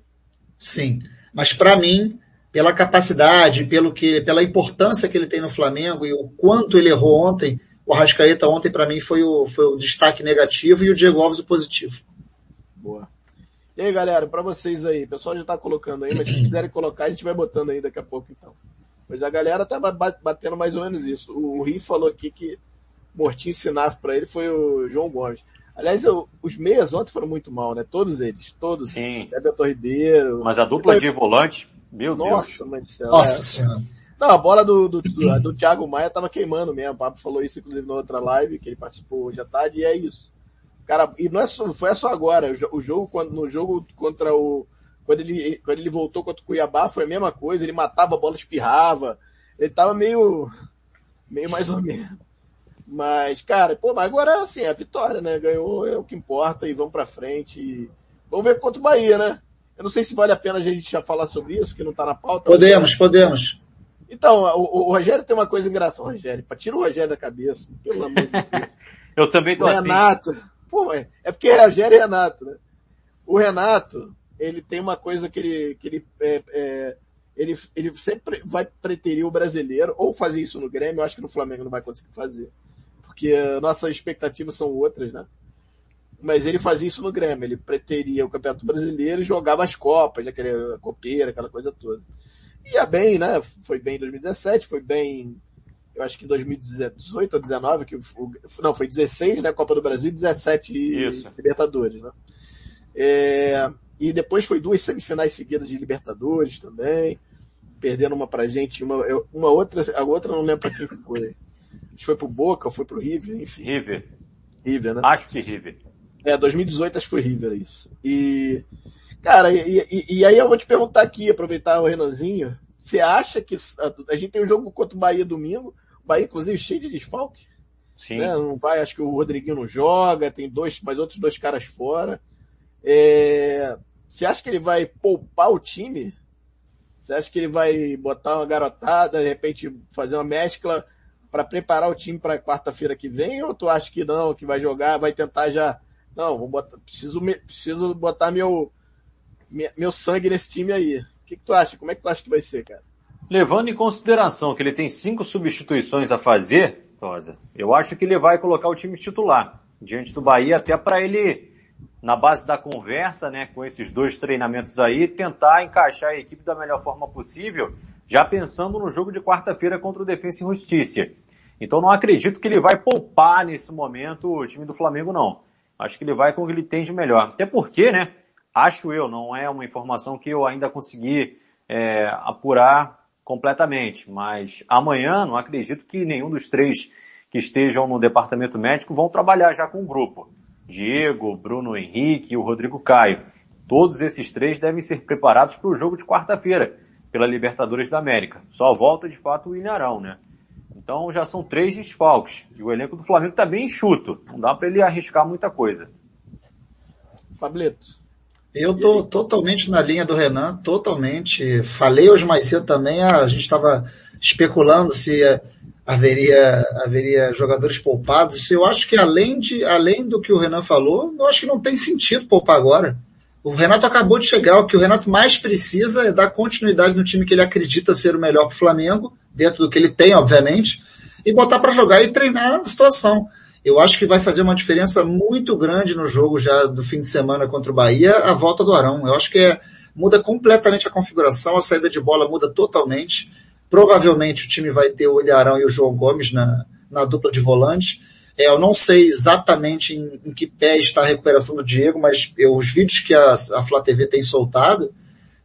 Sim, mas para mim, pela capacidade, pelo que, pela importância que ele tem no Flamengo e o quanto ele errou ontem, o Arrascaeta ontem para mim foi o, foi o destaque negativo e o Diego Alves o positivo. Boa. E aí, galera, para vocês aí, o pessoal já tá colocando aí, mas se quiserem colocar, a gente vai botando aí daqui a pouco então. Mas a galera tava batendo mais ou menos isso. O Ri falou aqui que Mortinho Sinaf para ele foi o João Gomes. Aliás, eu, os meias ontem foram muito mal, né? Todos eles, todos. Sim. Everton Ribeiro. Mas a dupla de volante, meu Nossa, Deus. Mãe do céu. Nossa é. senhora. Não, a bola do, do, do, do Thiago Maia tava queimando mesmo. O Pablo falou isso, inclusive, na outra live, que ele participou hoje à tarde, e é isso. Cara, e não é só, foi só agora. O jogo, quando, no jogo contra o, quando ele, quando ele voltou contra o Cuiabá foi a mesma coisa, ele matava a bola, espirrava. Ele tava meio, meio mais ou menos. Mas, cara, pô, mas agora assim, é a vitória, né? Ganhou, é o que importa e vamos pra frente. Vamos ver contra o Bahia, né? Eu não sei se vale a pena a gente já falar sobre isso, que não tá na pauta. Podemos, podemos. Então, o, o, Rogério tem uma coisa engraçada. Rogério, tira o Rogério da cabeça, pelo amor de Deus. Eu também tô o assim. Renato, pô, é, é porque é Rogério e Renato, né? O Renato, ele tem uma coisa que ele, que ele, é, é, ele, ele sempre vai preterir o brasileiro, ou fazer isso no Grêmio, eu acho que no Flamengo não vai conseguir fazer. Porque nossas expectativas são outras, né? Mas ele fazia isso no Grêmio, ele preteria o Campeonato Brasileiro e jogava as Copas, aquela copeira, aquela coisa toda. Ia bem, né? Foi bem em 2017, foi bem, eu acho que em 2018 ou 2019, que o, não, foi 16, né? Copa do Brasil, 17 Isso. Libertadores, né? É, e depois foi duas semifinais seguidas de Libertadores também, perdendo uma pra gente, uma, uma outra, a outra não lembro pra quem foi. Acho que foi pro Boca ou foi pro River, enfim. River. River, né? Acho que River. É, 2018 acho que foi River isso. E, cara, e, e, e aí eu vou te perguntar aqui, aproveitar o Renanzinho, você acha que a, a gente tem um jogo contra o Bahia domingo, o Bahia inclusive cheio de desfalque? Sim. Né? Não vai, acho que o Rodriguinho não joga, tem dois, mais outros dois caras fora. É, você acha que ele vai poupar o time? Você acha que ele vai botar uma garotada, de repente fazer uma mescla para preparar o time para quarta-feira que vem? Ou tu acha que não, que vai jogar, vai tentar já? Não, vou botar, preciso, preciso botar meu, meu sangue nesse time aí. O que, que tu acha? Como é que tu acha que vai ser, cara? Levando em consideração que ele tem cinco substituições a fazer, Rosa, eu acho que ele vai colocar o time titular diante do Bahia até para ele na base da conversa, né, com esses dois treinamentos aí, tentar encaixar a equipe da melhor forma possível, já pensando no jogo de quarta-feira contra o Defensa e Justiça. Então não acredito que ele vai poupar nesse momento o time do Flamengo, não. Acho que ele vai com o que ele tem de melhor. Até porque, né, acho eu, não é uma informação que eu ainda consegui é, apurar completamente, mas amanhã não acredito que nenhum dos três que estejam no departamento médico vão trabalhar já com o grupo. Diego, Bruno Henrique e o Rodrigo Caio. Todos esses três devem ser preparados para o jogo de quarta-feira, pela Libertadores da América. Só volta de fato o Ilharão, né? Então já são três desfalques. E o elenco do Flamengo está bem enxuto. Não dá para ele arriscar muita coisa. Pablito. Eu tô totalmente na linha do Renan, totalmente. Falei hoje mais cedo também, a gente estava especulando se haveria, haveria jogadores poupados. Eu acho que além, de, além do que o Renan falou, eu acho que não tem sentido poupar agora. O Renato acabou de chegar, o que o Renato mais precisa é dar continuidade no time que ele acredita ser o melhor para o Flamengo, dentro do que ele tem, obviamente, e botar para jogar e treinar a situação. Eu acho que vai fazer uma diferença muito grande no jogo já do fim de semana contra o Bahia, a volta do Arão. Eu acho que é, muda completamente a configuração, a saída de bola muda totalmente. Provavelmente o time vai ter o Ilharão e o João Gomes na, na dupla de volante. É, eu não sei exatamente em, em, que pé está a recuperação do Diego, mas eu, os vídeos que a, a Flá TV tem soltado,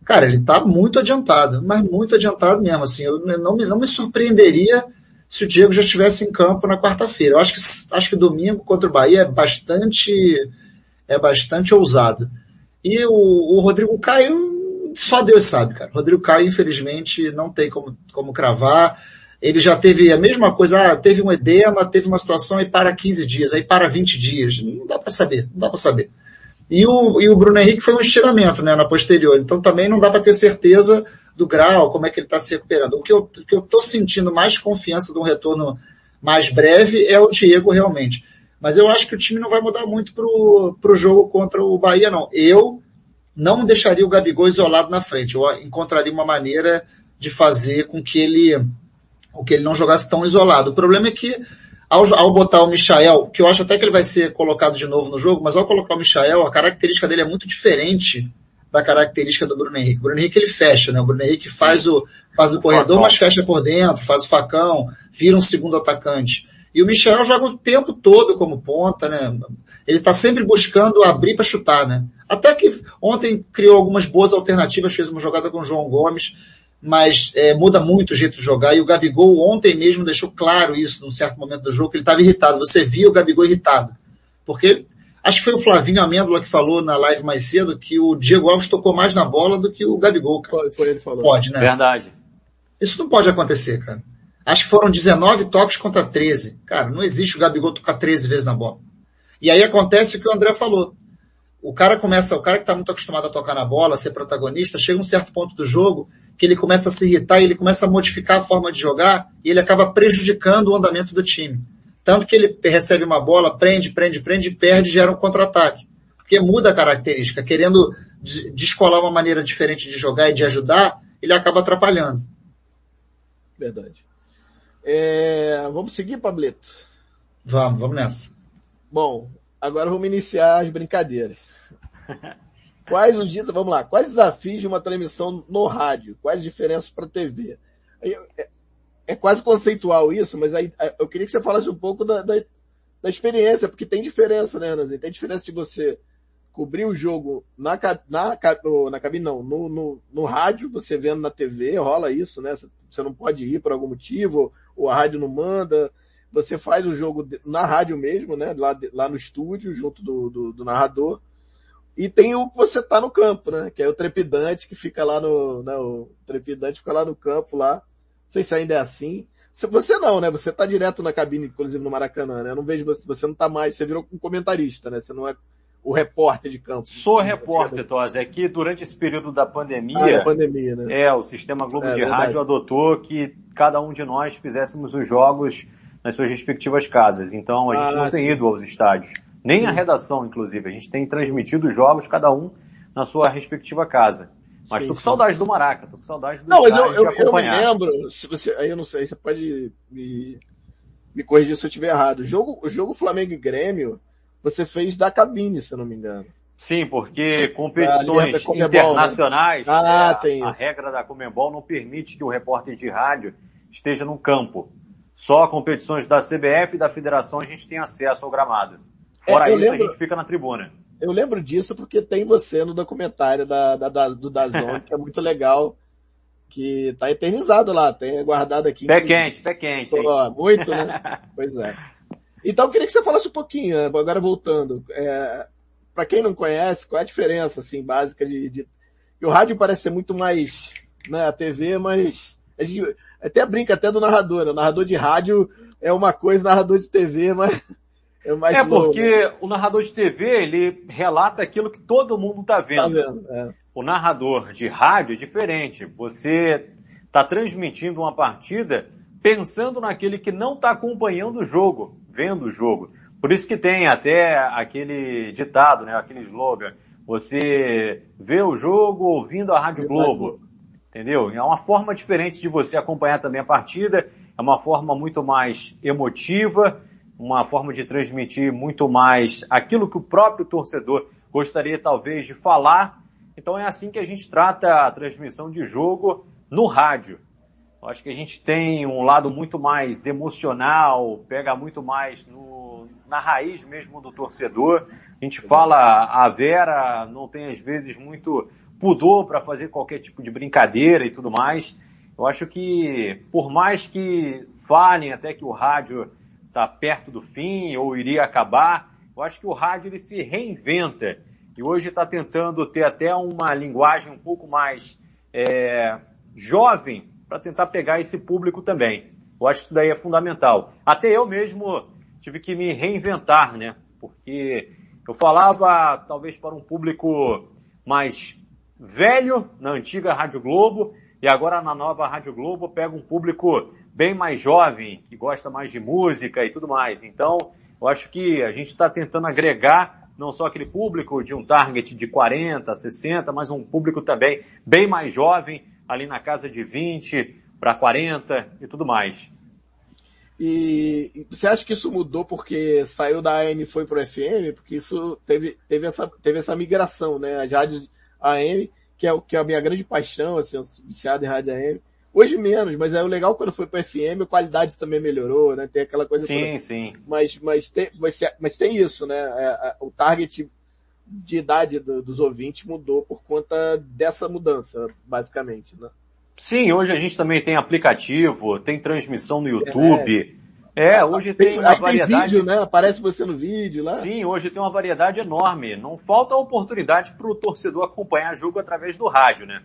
cara, ele está muito adiantado, mas muito adiantado mesmo. Assim, eu não me, não me surpreenderia se o Diego já estivesse em campo na quarta-feira. Eu acho que, acho que domingo contra o Bahia é bastante, é bastante ousado. E o, o Rodrigo Caio, só Deus sabe, cara. Rodrigo Caio, infelizmente, não tem como, como cravar. Ele já teve a mesma coisa, ah, teve um edema, teve uma situação e para 15 dias, aí para 20 dias. Não dá para saber, não dá para saber. E o, e o Bruno Henrique foi um estiramento, né, na posterior. Então também não dá para ter certeza do grau, como é que ele está se recuperando. O que eu, o tô sentindo mais confiança de um retorno mais breve é o Diego realmente. Mas eu acho que o time não vai mudar muito pro, pro jogo contra o Bahia, não. Eu não deixaria o Gabigol isolado na frente. Eu encontraria uma maneira de fazer com que ele, com que ele não jogasse tão isolado. O problema é que ao, ao botar o Michael, que eu acho até que ele vai ser colocado de novo no jogo, mas ao colocar o Michael, a característica dele é muito diferente da característica do Bruno Henrique. O Bruno Henrique ele fecha, né? O Bruno Henrique faz o, faz o corredor, mas fecha por dentro, faz o facão, vira um segundo atacante. E o Michel joga o tempo todo como ponta, né? Ele está sempre buscando abrir para chutar, né? Até que ontem criou algumas boas alternativas, fez uma jogada com o João Gomes, mas é, muda muito o jeito de jogar. E o Gabigol ontem mesmo deixou claro isso num certo momento do jogo, que ele estava irritado. Você via o Gabigol irritado. Porque acho que foi o Flavinho Amêndola que falou na live mais cedo que o Diego Alves tocou mais na bola do que o Gabigol. Foi, foi ele falou. Pode, né? Verdade. Isso não pode acontecer, cara. Acho que foram 19 toques contra 13. Cara, não existe o Gabigol tocar 13 vezes na bola. E aí acontece o que o André falou. O cara começa, o cara que está muito acostumado a tocar na bola, a ser protagonista, chega um certo ponto do jogo que ele começa a se irritar e ele começa a modificar a forma de jogar e ele acaba prejudicando o andamento do time. Tanto que ele recebe uma bola, prende, prende, prende, perde e gera um contra-ataque. Porque muda a característica. Querendo descolar uma maneira diferente de jogar e de ajudar, ele acaba atrapalhando. Verdade. É, vamos seguir, Pablito? Vamos, vamos nessa. Bom, agora vamos iniciar as brincadeiras. Quais os dias, vamos lá, quais desafios de uma transmissão no rádio? Quais diferenças para a TV? É, é, quase conceitual isso, mas aí é, eu queria que você falasse um pouco da, da, da experiência, porque tem diferença, né, Ana? Tem diferença de você cobrir o jogo na, na, na cabine, não, no, no, no rádio, você vendo na TV, rola isso, né? Você não pode ir por algum motivo, ou a rádio não manda. Você faz o jogo na rádio mesmo, né? Lá, lá no estúdio, junto do, do, do narrador. E tem o que você tá no campo, né? Que é o trepidante que fica lá no, né? O trepidante fica lá no campo lá. Não sei se ainda é assim. Você não, né? Você tá direto na cabine, inclusive no Maracanã, né? Eu não vejo você, você não tá mais, você virou um comentarista, né? Você não é o repórter de campo. Sou repórter, Tos. É que durante esse período da pandemia. Ah, é pandemia, né? É, o Sistema Globo é, de verdade. Rádio adotou que cada um de nós fizéssemos os jogos nas suas respectivas casas. Então a gente ah, não tem sim. ido aos estádios. Nem a redação, inclusive. A gente tem transmitido os jogos, cada um na sua respectiva casa. Mas sim, tô com saudade do Maraca, tô com saudade do Não, mas eu, eu, eu, me lembro, se você, aí eu não sei, você pode me, me corrigir se eu estiver errado. O jogo, o jogo Flamengo e Grêmio, você fez da cabine, se eu não me engano. Sim, porque competições Comebol, né? internacionais, né? ah, é, tem a, a regra da Comembol não permite que o repórter de rádio esteja no campo. Só competições da CBF e da Federação a gente tem acesso ao gramado. É, Fora é, isso, lembro, a gente fica na tribuna. Eu lembro disso porque tem você no documentário da, da, da do Dazon, que é muito legal, que tá eternizado lá, tem guardado aqui. Pé quente, pé quente. Muito, né? pois é. Então eu queria que você falasse um pouquinho, né? agora voltando. É, para quem não conhece, qual é a diferença assim básica de, de... o rádio parece ser muito mais, né, a TV, mas a gente até brinca até do narrador, né? O narrador de rádio é uma coisa, narrador de TV, mas é É porque o narrador de TV, ele relata aquilo que todo mundo tá vendo. Tá vendo é. O narrador de rádio é diferente. Você está transmitindo uma partida pensando naquele que não está acompanhando o jogo vendo o jogo. Por isso que tem até aquele ditado, né, aquele slogan, você vê o jogo ouvindo a Rádio Globo, entendeu? É uma forma diferente de você acompanhar também a partida, é uma forma muito mais emotiva, uma forma de transmitir muito mais aquilo que o próprio torcedor gostaria talvez de falar. Então é assim que a gente trata a transmissão de jogo no rádio. Eu acho que a gente tem um lado muito mais emocional, pega muito mais no, na raiz mesmo do torcedor. A gente fala, a Vera não tem às vezes muito pudor para fazer qualquer tipo de brincadeira e tudo mais. Eu acho que, por mais que falem até que o rádio está perto do fim ou iria acabar, eu acho que o rádio ele se reinventa. e hoje está tentando ter até uma linguagem um pouco mais é, jovem para tentar pegar esse público também. Eu acho que isso daí é fundamental. Até eu mesmo tive que me reinventar, né? Porque eu falava talvez para um público mais velho na antiga Rádio Globo e agora na nova Rádio Globo pega um público bem mais jovem, que gosta mais de música e tudo mais. Então, eu acho que a gente está tentando agregar não só aquele público de um target de 40, 60, mas um público também bem mais jovem, ali na casa de 20 para 40 e tudo mais. E você acha que isso mudou porque saiu da AM e foi pro FM? Porque isso teve, teve, essa, teve essa migração, né? As rádios AM, que é, que é a minha grande paixão, assim, eu sou viciado em rádio AM. Hoje menos, mas é o legal quando foi para FM, a qualidade também melhorou, né? Tem aquela coisa. Sim, toda. sim. Mas, mas, tem, mas, mas tem isso, né? É, é, o target de idade do, dos ouvintes mudou por conta dessa mudança, basicamente, né? Sim, hoje a gente também tem aplicativo, tem transmissão no YouTube. É, é hoje tem, tem uma variedade. Tem vídeo, né? Aparece você no vídeo lá. Sim, hoje tem uma variedade enorme. Não falta oportunidade para o torcedor acompanhar jogo através do rádio, né?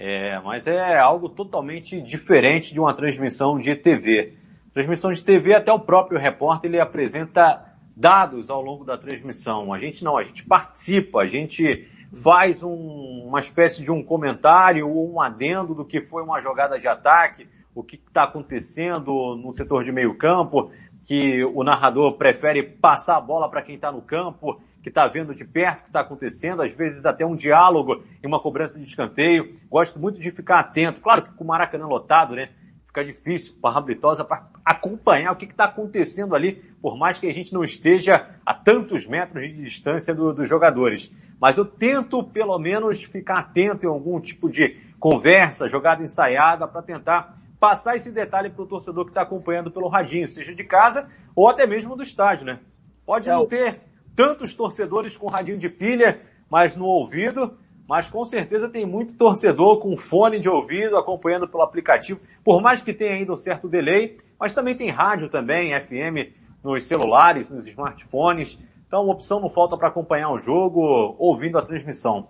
É, mas é algo totalmente diferente de uma transmissão de TV. Transmissão de TV, até o próprio repórter, ele apresenta dados ao longo da transmissão. A gente não, a gente participa, a gente faz um, uma espécie de um comentário ou um adendo do que foi uma jogada de ataque, o que está acontecendo no setor de meio campo, que o narrador prefere passar a bola para quem está no campo, que está vendo de perto o que está acontecendo, às vezes até um diálogo e uma cobrança de escanteio. Gosto muito de ficar atento. Claro que com o Maracanã lotado, né? Fica difícil para a Rablitosa para acompanhar o que está acontecendo ali, por mais que a gente não esteja a tantos metros de distância do, dos jogadores. Mas eu tento, pelo menos, ficar atento em algum tipo de conversa, jogada ensaiada, para tentar passar esse detalhe para o torcedor que está acompanhando pelo radinho, seja de casa ou até mesmo do estádio, né? Pode é, não ter tantos torcedores com radinho de pilha, mas no ouvido, mas com certeza tem muito torcedor com fone de ouvido acompanhando pelo aplicativo, por mais que tenha ainda um certo delay, mas também tem rádio também, FM nos celulares, nos smartphones. Então, opção não falta para acompanhar o jogo ouvindo a transmissão.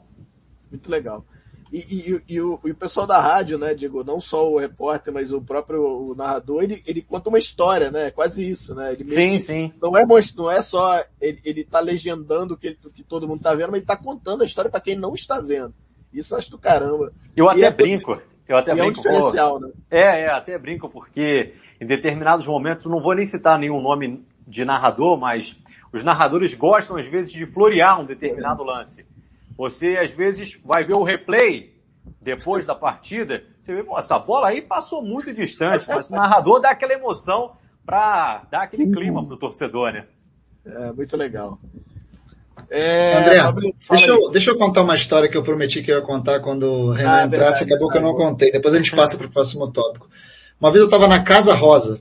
Muito legal. E, e, e, o, e, o, pessoal da rádio, né, digo, não só o repórter, mas o próprio o narrador, ele, ele conta uma história, né? É quase isso, né? Ele sim, sim. Não é, não é só ele, ele tá legendando o que, ele, que todo mundo tá vendo, mas ele tá contando a história para quem não está vendo. Isso eu acho do caramba. Eu até é, brinco. Eu até brinco. É um diferencial, né? É, é, até brinco, porque em determinados momentos, não vou nem citar nenhum nome de narrador, mas os narradores gostam às vezes de florear um determinado lance. Você às vezes vai ver o replay depois da partida, você vê, essa bola aí passou muito distante, mas o narrador dá aquela emoção para dar aquele clima pro torcedor, né? É, muito legal. É, André, deixa eu, deixa eu contar uma história que eu prometi que eu ia contar quando o Renan ah, entrasse, verdade, acabou que eu não contei. Depois a gente passa para o próximo tópico. Uma vez eu estava na Casa Rosa.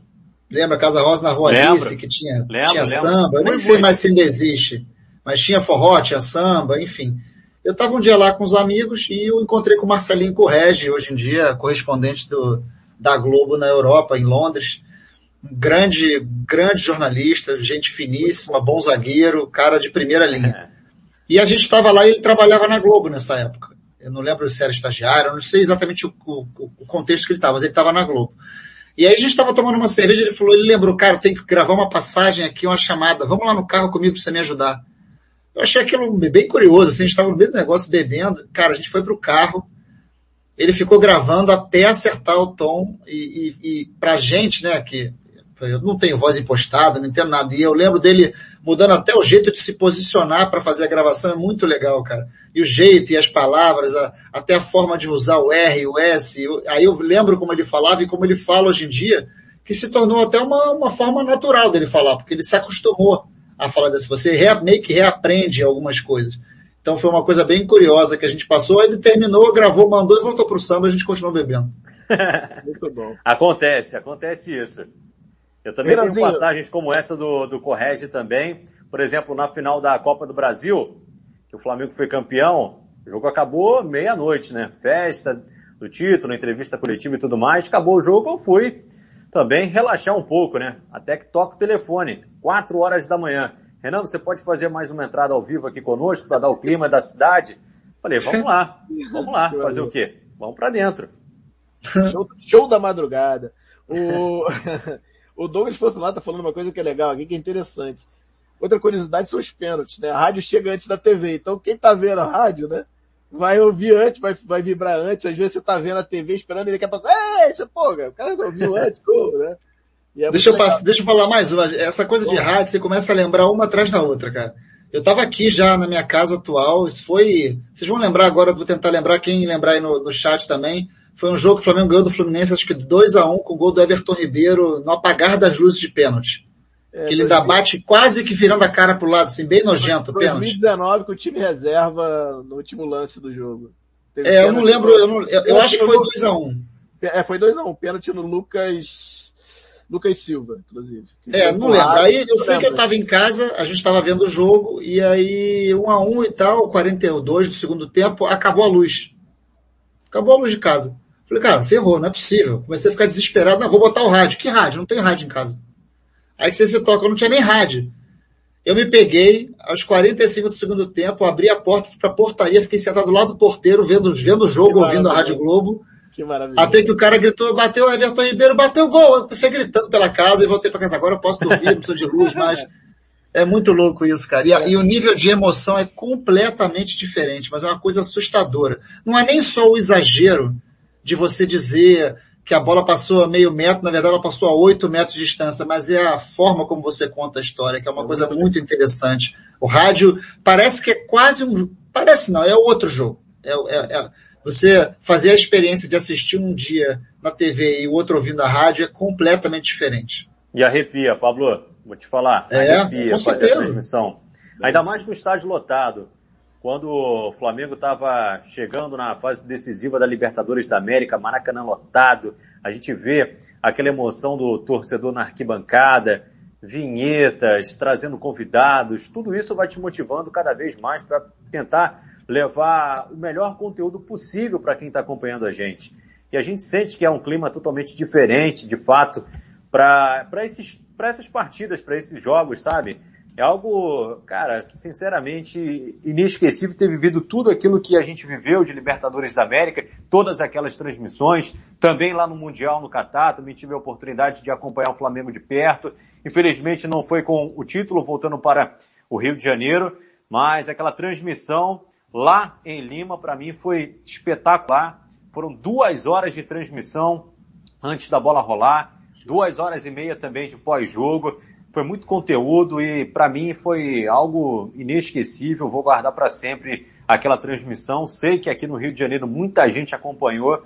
Lembra Casa Rosa na Rua Alice, que tinha, lembra, tinha lembra. samba? Eu nem sei mais se ainda existe. Mas tinha forró, tinha samba, enfim. Eu estava um dia lá com os amigos e eu encontrei com o Marcelinho Correge, hoje em dia correspondente do, da Globo na Europa, em Londres. grande, grande jornalista, gente finíssima, bom zagueiro, cara de primeira linha. E a gente estava lá e ele trabalhava na Globo nessa época. Eu não lembro se era estagiário, eu não sei exatamente o, o, o contexto que ele estava, mas ele estava na Globo. E aí a gente estava tomando uma cerveja, ele falou, ele lembrou, cara, tem que gravar uma passagem aqui, uma chamada, vamos lá no carro comigo para você me ajudar. Eu achei aquilo bem curioso, assim, a gente estava no meio do negócio bebendo, cara, a gente foi pro carro, ele ficou gravando até acertar o tom e, e, e pra gente, né, que eu não tenho voz impostada, não entendo nada, e eu lembro dele mudando até o jeito de se posicionar para fazer a gravação, é muito legal, cara. E o jeito e as palavras, a, até a forma de usar o R, o S, eu, aí eu lembro como ele falava e como ele fala hoje em dia, que se tornou até uma, uma forma natural dele falar, porque ele se acostumou a falar dessa. Você rea, meio que reaprende algumas coisas. Então foi uma coisa bem curiosa que a gente passou, ele terminou, gravou, mandou e voltou pro samba, a gente continuou bebendo. Muito bom. Acontece, acontece isso. Eu também tenho passagens como essa do, do Correge também. Por exemplo, na final da Copa do Brasil, que o Flamengo foi campeão, o jogo acabou meia-noite, né? Festa do título, entrevista coletiva e tudo mais. Acabou o jogo, eu fui também relaxar um pouco, né? Até que toca o telefone, quatro horas da manhã. Renan, você pode fazer mais uma entrada ao vivo aqui conosco para dar o clima da cidade? Falei, vamos lá, vamos lá, fazer o quê? Vamos para dentro. Show, show, da madrugada. O, o Douglas lá tá falando uma coisa que é legal aqui, que é interessante. Outra curiosidade são os pênaltis, né? A rádio chega antes da TV, então quem tá vendo a rádio, né? Vai ouvir antes, vai, vai vibrar antes, às vezes você tá vendo a TV esperando e daqui a pouco, ei, pô, o cara não ouviu antes, como, né? É deixa, eu passar, deixa eu falar mais uma. Essa coisa de rádio, você começa a lembrar uma atrás da outra, cara. Eu estava aqui já na minha casa atual, isso foi, vocês vão lembrar agora, vou tentar lembrar, quem lembrar aí no, no chat também, foi um jogo que o Flamengo ganhou do Fluminense, acho que 2 a 1 um, com o gol do Everton Ribeiro no apagar das luzes de pênalti. É, que ele ainda bate quase que virando a cara pro lado, assim, bem nojento, 2019 com o time reserva no último lance do jogo. Teve é, eu não lembro, eu, não, eu, eu acho que foi 2x1. Um. É, foi 2x1, um, pênalti no Lucas Lucas Silva, inclusive. É, não lembro. Aí eu sei que eu estava em casa, a gente estava vendo o jogo, e aí um a um e tal, 42 do segundo tempo, acabou a luz. Acabou a luz de casa. Falei, cara, ferrou, não é possível. Comecei a ficar desesperado, não, vou botar o rádio. Que rádio? Não tem rádio em casa. Aí você se toca, eu não tinha nem rádio. Eu me peguei, aos 45 do segundo tempo, abri a porta, fui pra portaria, fiquei sentado do lado do porteiro, vendo, vendo o jogo, ouvindo a Rádio Globo. Que maravilha. Até que o cara gritou, bateu o Everton Ribeiro, bateu o gol. Eu comecei gritando pela casa e voltei para casa. Agora eu posso dormir, não preciso de luz, mas é muito louco isso, cara. E, a, e, o nível de emoção é completamente diferente, mas é uma coisa assustadora. Não é nem só o exagero de você dizer que a bola passou a meio metro, na verdade ela passou a oito metros de distância, mas é a forma como você conta a história, que é uma é coisa muito interessante. O rádio parece que é quase um, parece não, é outro jogo. É, é, é você fazer a experiência de assistir um dia na TV e o outro ouvindo a rádio é completamente diferente. E arrepia, Pablo, vou te falar. É, arrepia com fazer certeza. a transmissão. Ainda mais com o estádio lotado. Quando o Flamengo estava chegando na fase decisiva da Libertadores da América, Maracanã lotado, a gente vê aquela emoção do torcedor na arquibancada, vinhetas, trazendo convidados, tudo isso vai te motivando cada vez mais para tentar levar o melhor conteúdo possível para quem está acompanhando a gente. E a gente sente que é um clima totalmente diferente, de fato, para essas partidas, para esses jogos, sabe? É algo, cara, sinceramente inesquecível ter vivido tudo aquilo que a gente viveu de Libertadores da América, todas aquelas transmissões, também lá no Mundial no Catar, também tive a oportunidade de acompanhar o Flamengo de perto. Infelizmente não foi com o título voltando para o Rio de Janeiro, mas aquela transmissão lá em Lima, para mim foi espetacular. Foram duas horas de transmissão antes da bola rolar, duas horas e meia também de pós-jogo. Foi muito conteúdo e para mim foi algo inesquecível. Vou guardar para sempre aquela transmissão. Sei que aqui no Rio de Janeiro muita gente acompanhou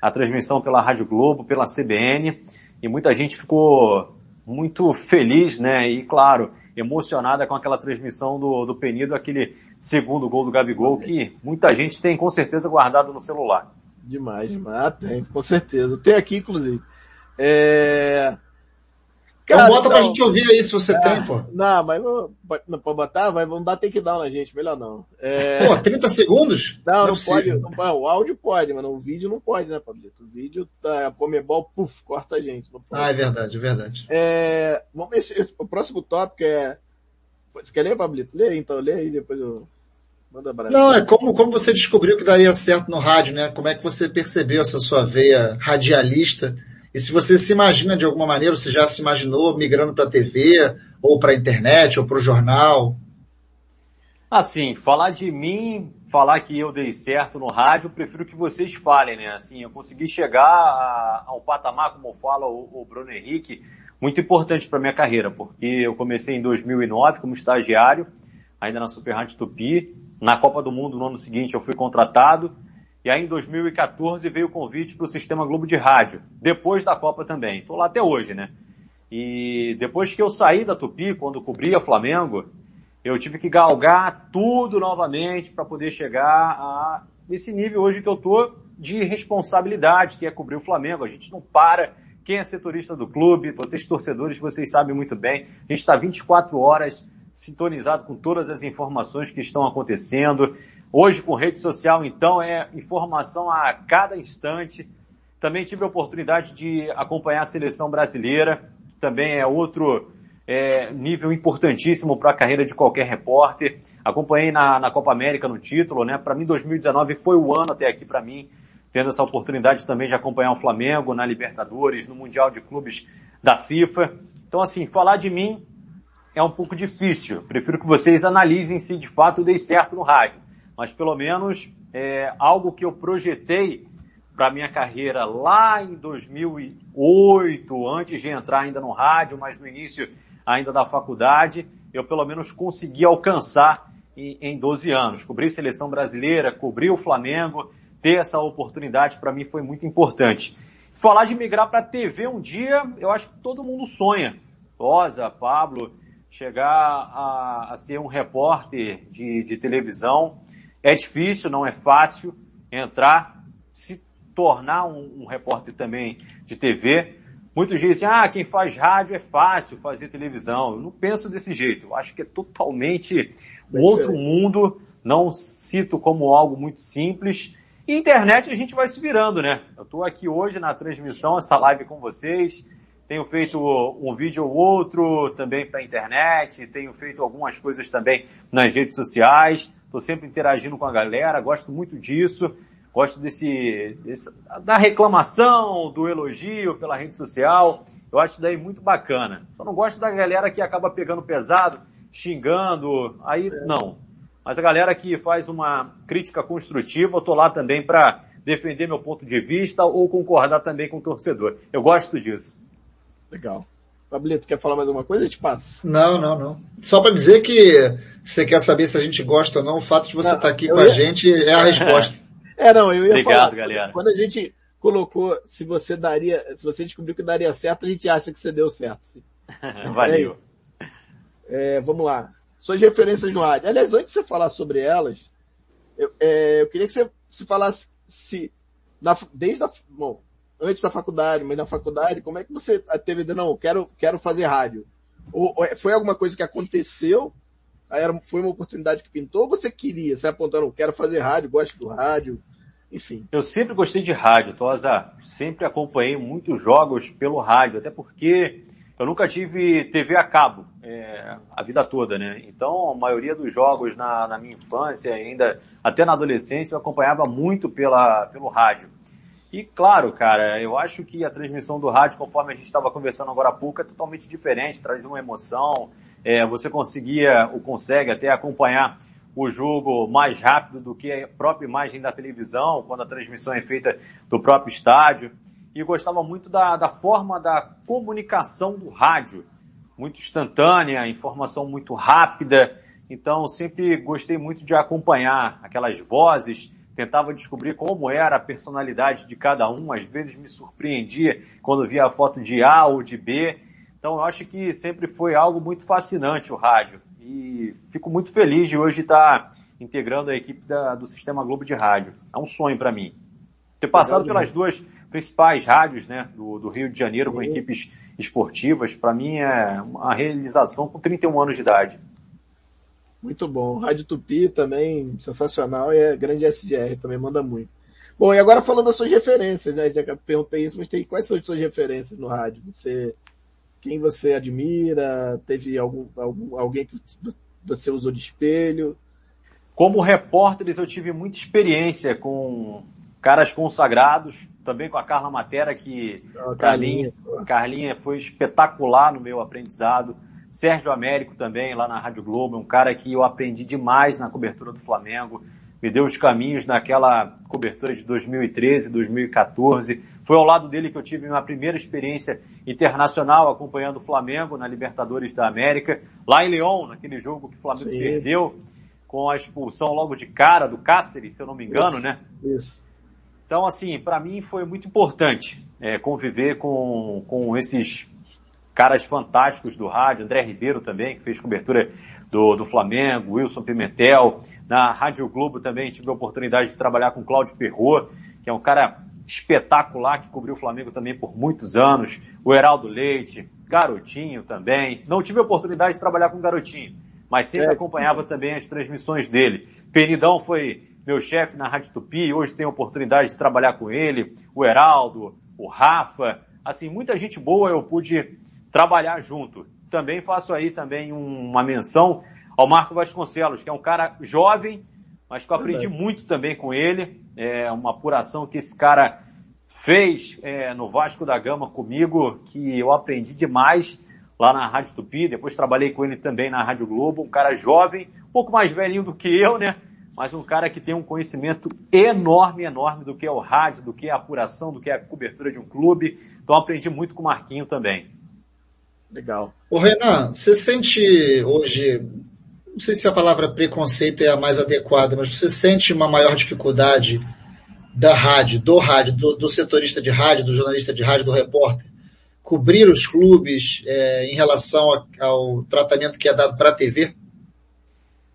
a transmissão pela Rádio Globo, pela CBN e muita gente ficou muito feliz, né? E claro, emocionada com aquela transmissão do, do Penido, aquele segundo gol do Gabigol, que muita gente tem com certeza guardado no celular. Demais, demais. Ah, tem, com certeza. Tem aqui, inclusive. É... Cara, então bota então, pra gente ouvir aí se você é, tem, pô. Não, mas não, não pode botar, vai, vamos dar takedown na gente, melhor não. É... Pô, 30 segundos? Não, não, não pode. Não, o áudio pode, mas o vídeo não pode, né, Pablito? O vídeo tá, a Comebol, puf, corta a gente. Ah, é verdade, é verdade. É, vamos ver se o próximo tópico é. Você quer ler, Pablito? Lê então, lê aí, depois eu. Manda abraço. Não, é como, como você descobriu que daria certo no rádio, né? Como é que você percebeu essa sua veia radialista? E se você se imagina de alguma maneira, você já se imaginou migrando para a TV, ou para a internet, ou para o jornal? Assim, falar de mim, falar que eu dei certo no rádio, prefiro que vocês falem, né? Assim, eu consegui chegar a, ao patamar, como fala o, o Bruno Henrique, muito importante para minha carreira, porque eu comecei em 2009 como estagiário, ainda na Super Rádio Tupi. Na Copa do Mundo, no ano seguinte, eu fui contratado. E aí em 2014 veio o convite para o Sistema Globo de Rádio, depois da Copa também. Estou lá até hoje, né? E depois que eu saí da Tupi, quando cobria Flamengo, eu tive que galgar tudo novamente para poder chegar a esse nível hoje que eu tô de responsabilidade, que é cobrir o Flamengo. A gente não para. Quem é setorista do clube, vocês torcedores, vocês sabem muito bem. A gente está 24 horas sintonizado com todas as informações que estão acontecendo. Hoje, com rede social, então, é informação a cada instante. Também tive a oportunidade de acompanhar a seleção brasileira, que também é outro, é, nível importantíssimo para a carreira de qualquer repórter. Acompanhei na, na Copa América no título, né? Para mim, 2019 foi o ano até aqui para mim, tendo essa oportunidade também de acompanhar o Flamengo na Libertadores, no Mundial de Clubes da FIFA. Então, assim, falar de mim é um pouco difícil. Prefiro que vocês analisem se de fato dei certo no rádio. Mas pelo menos é algo que eu projetei para minha carreira lá em 2008, antes de entrar ainda no rádio, mas no início ainda da faculdade, eu pelo menos consegui alcançar em, em 12 anos. Cobrir seleção brasileira, cobrir o Flamengo, ter essa oportunidade para mim foi muito importante. Falar de migrar para TV um dia, eu acho que todo mundo sonha. Rosa, Pablo, chegar a, a ser um repórter de, de televisão. É difícil, não é fácil entrar, se tornar um, um repórter também de TV. Muitos dizem, ah, quem faz rádio é fácil fazer televisão. Eu não penso desse jeito. Eu acho que é totalmente um outro mundo. Não cito como algo muito simples. E internet a gente vai se virando, né? Eu estou aqui hoje na transmissão, essa live com vocês. Tenho feito um vídeo ou outro também para a internet, tenho feito algumas coisas também nas redes sociais, estou sempre interagindo com a galera, gosto muito disso, gosto desse, desse, da reclamação, do elogio pela rede social, eu acho daí muito bacana. Só não gosto da galera que acaba pegando pesado, xingando, aí não. Mas a galera que faz uma crítica construtiva, eu tô lá também para defender meu ponto de vista ou concordar também com o torcedor. Eu gosto disso. Legal. Pablito, quer falar mais alguma coisa? A gente passa. Não, não, não. Só para dizer que você quer saber se a gente gosta ou não, o fato de você estar tá aqui com ia... a gente é a resposta. é, não, eu ia Obrigado, falar. galera. Quando a gente colocou se você daria, se você descobriu que daria certo, a gente acha que você deu certo. Sim. Valeu. É, é, vamos lá. Suas referências no rádio. Aliás, antes de você falar sobre elas, eu, é, eu queria que você se falasse se na, desde a, bom, antes da faculdade, mas na faculdade, como é que você teve não, quero, quero fazer rádio? Ou, ou é, foi alguma coisa que aconteceu? Era, foi uma oportunidade que pintou ou você queria? Você apontando, quero fazer rádio, gosto do rádio, enfim. Eu sempre gostei de rádio, Tosa. Sempre acompanhei muitos jogos pelo rádio, até porque eu nunca tive TV a cabo é, a vida toda, né? Então, a maioria dos jogos na, na minha infância, ainda até na adolescência, eu acompanhava muito pela, pelo rádio. E claro, cara, eu acho que a transmissão do rádio, conforme a gente estava conversando agora há pouco, é totalmente diferente, traz uma emoção. É, você conseguia, ou consegue até acompanhar o jogo mais rápido do que a própria imagem da televisão, quando a transmissão é feita do próprio estádio. E gostava muito da, da forma da comunicação do rádio, muito instantânea, informação muito rápida. Então, sempre gostei muito de acompanhar aquelas vozes tentava descobrir como era a personalidade de cada um, às vezes me surpreendia quando via a foto de A ou de B. Então eu acho que sempre foi algo muito fascinante o rádio. E fico muito feliz de hoje estar integrando a equipe da, do Sistema Globo de Rádio. É um sonho para mim. Ter passado pelas duas principais rádios né, do, do Rio de Janeiro com equipes esportivas, para mim é uma realização com 31 anos de idade. Muito bom. Rádio Tupi também, sensacional. E é grande SDR, também manda muito. Bom, e agora falando das suas referências, né? Já perguntei isso, mas tem, quais são as suas referências no rádio? Você, quem você admira? Teve algum, algum alguém que você usou de espelho? Como repórteres, eu tive muita experiência com caras consagrados, também com a Carla Matera, que oh, Carlinha, Carlinha foi espetacular no meu aprendizado. Sérgio Américo também, lá na Rádio Globo, um cara que eu aprendi demais na cobertura do Flamengo, me deu os caminhos naquela cobertura de 2013, 2014. Foi ao lado dele que eu tive minha primeira experiência internacional acompanhando o Flamengo na Libertadores da América, lá em León, naquele jogo que o Flamengo Sim. perdeu, com a expulsão logo de cara do Cáceres, se eu não me engano, isso, né? Isso. Então, assim, para mim foi muito importante é, conviver com, com esses caras fantásticos do rádio, André Ribeiro também, que fez cobertura do, do Flamengo, Wilson Pimentel. Na Rádio Globo também tive a oportunidade de trabalhar com Cláudio Perrot, que é um cara espetacular que cobriu o Flamengo também por muitos anos. O Heraldo Leite, Garotinho também. Não tive a oportunidade de trabalhar com Garotinho, mas sempre é. acompanhava também as transmissões dele. Penidão foi meu chefe na Rádio Tupi, hoje tenho a oportunidade de trabalhar com ele. O Heraldo, o Rafa, assim, muita gente boa eu pude trabalhar junto. também faço aí também uma menção ao Marco Vasconcelos, que é um cara jovem, mas que eu aprendi muito também com ele. É uma apuração que esse cara fez é, no Vasco da Gama comigo, que eu aprendi demais lá na Rádio Tupi. Depois trabalhei com ele também na Rádio Globo. Um cara jovem, um pouco mais velhinho do que eu, né? Mas um cara que tem um conhecimento enorme, enorme do que é o rádio, do que é a apuração, do que é a cobertura de um clube. Então aprendi muito com o Marquinho também. Legal. Ô Renan, você sente hoje não sei se a palavra preconceito é a mais adequada, mas você sente uma maior dificuldade da rádio, do rádio, do, do setorista de rádio, do jornalista de rádio, do repórter, cobrir os clubes é, em relação a, ao tratamento que é dado para a TV?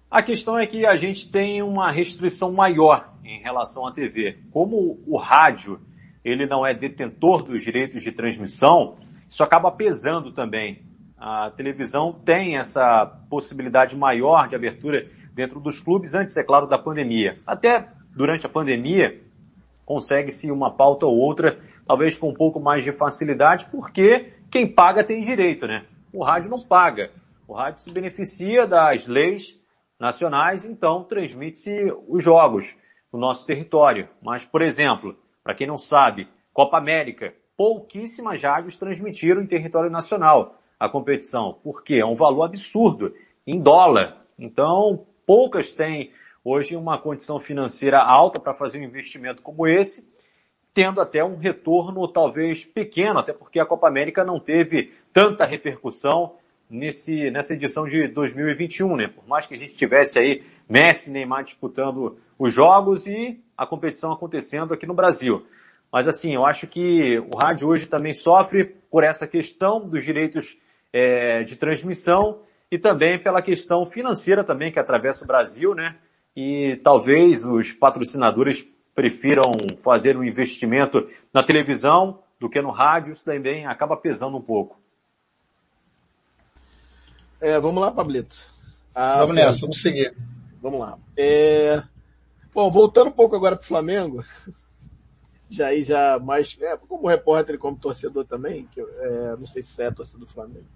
A questão é que a gente tem uma restrição maior em relação à TV. Como o rádio ele não é detentor dos direitos de transmissão, isso acaba pesando também a televisão tem essa possibilidade maior de abertura dentro dos clubes, antes, é claro, da pandemia. Até durante a pandemia, consegue-se uma pauta ou outra, talvez com um pouco mais de facilidade, porque quem paga tem direito, né? O rádio não paga. O rádio se beneficia das leis nacionais, então transmite-se os jogos no nosso território. Mas, por exemplo, para quem não sabe, Copa América, pouquíssimas rádios transmitiram em território nacional a competição, porque é um valor absurdo em dólar. Então, poucas têm hoje uma condição financeira alta para fazer um investimento como esse, tendo até um retorno talvez pequeno, até porque a Copa América não teve tanta repercussão nesse, nessa edição de 2021, né? Por mais que a gente tivesse aí Messi e Neymar disputando os jogos e a competição acontecendo aqui no Brasil. Mas assim, eu acho que o rádio hoje também sofre por essa questão dos direitos é, de transmissão e também pela questão financeira também que atravessa o Brasil, né? E talvez os patrocinadores prefiram fazer um investimento na televisão do que no rádio, isso também acaba pesando um pouco. É, vamos lá, Pablito. Ah, vamos nessa, vamos seguir. Vamos lá. É... Bom, voltando um pouco agora para o Flamengo, já aí já mais, é, como repórter e como torcedor também, que é, não sei se é torcedor do Flamengo,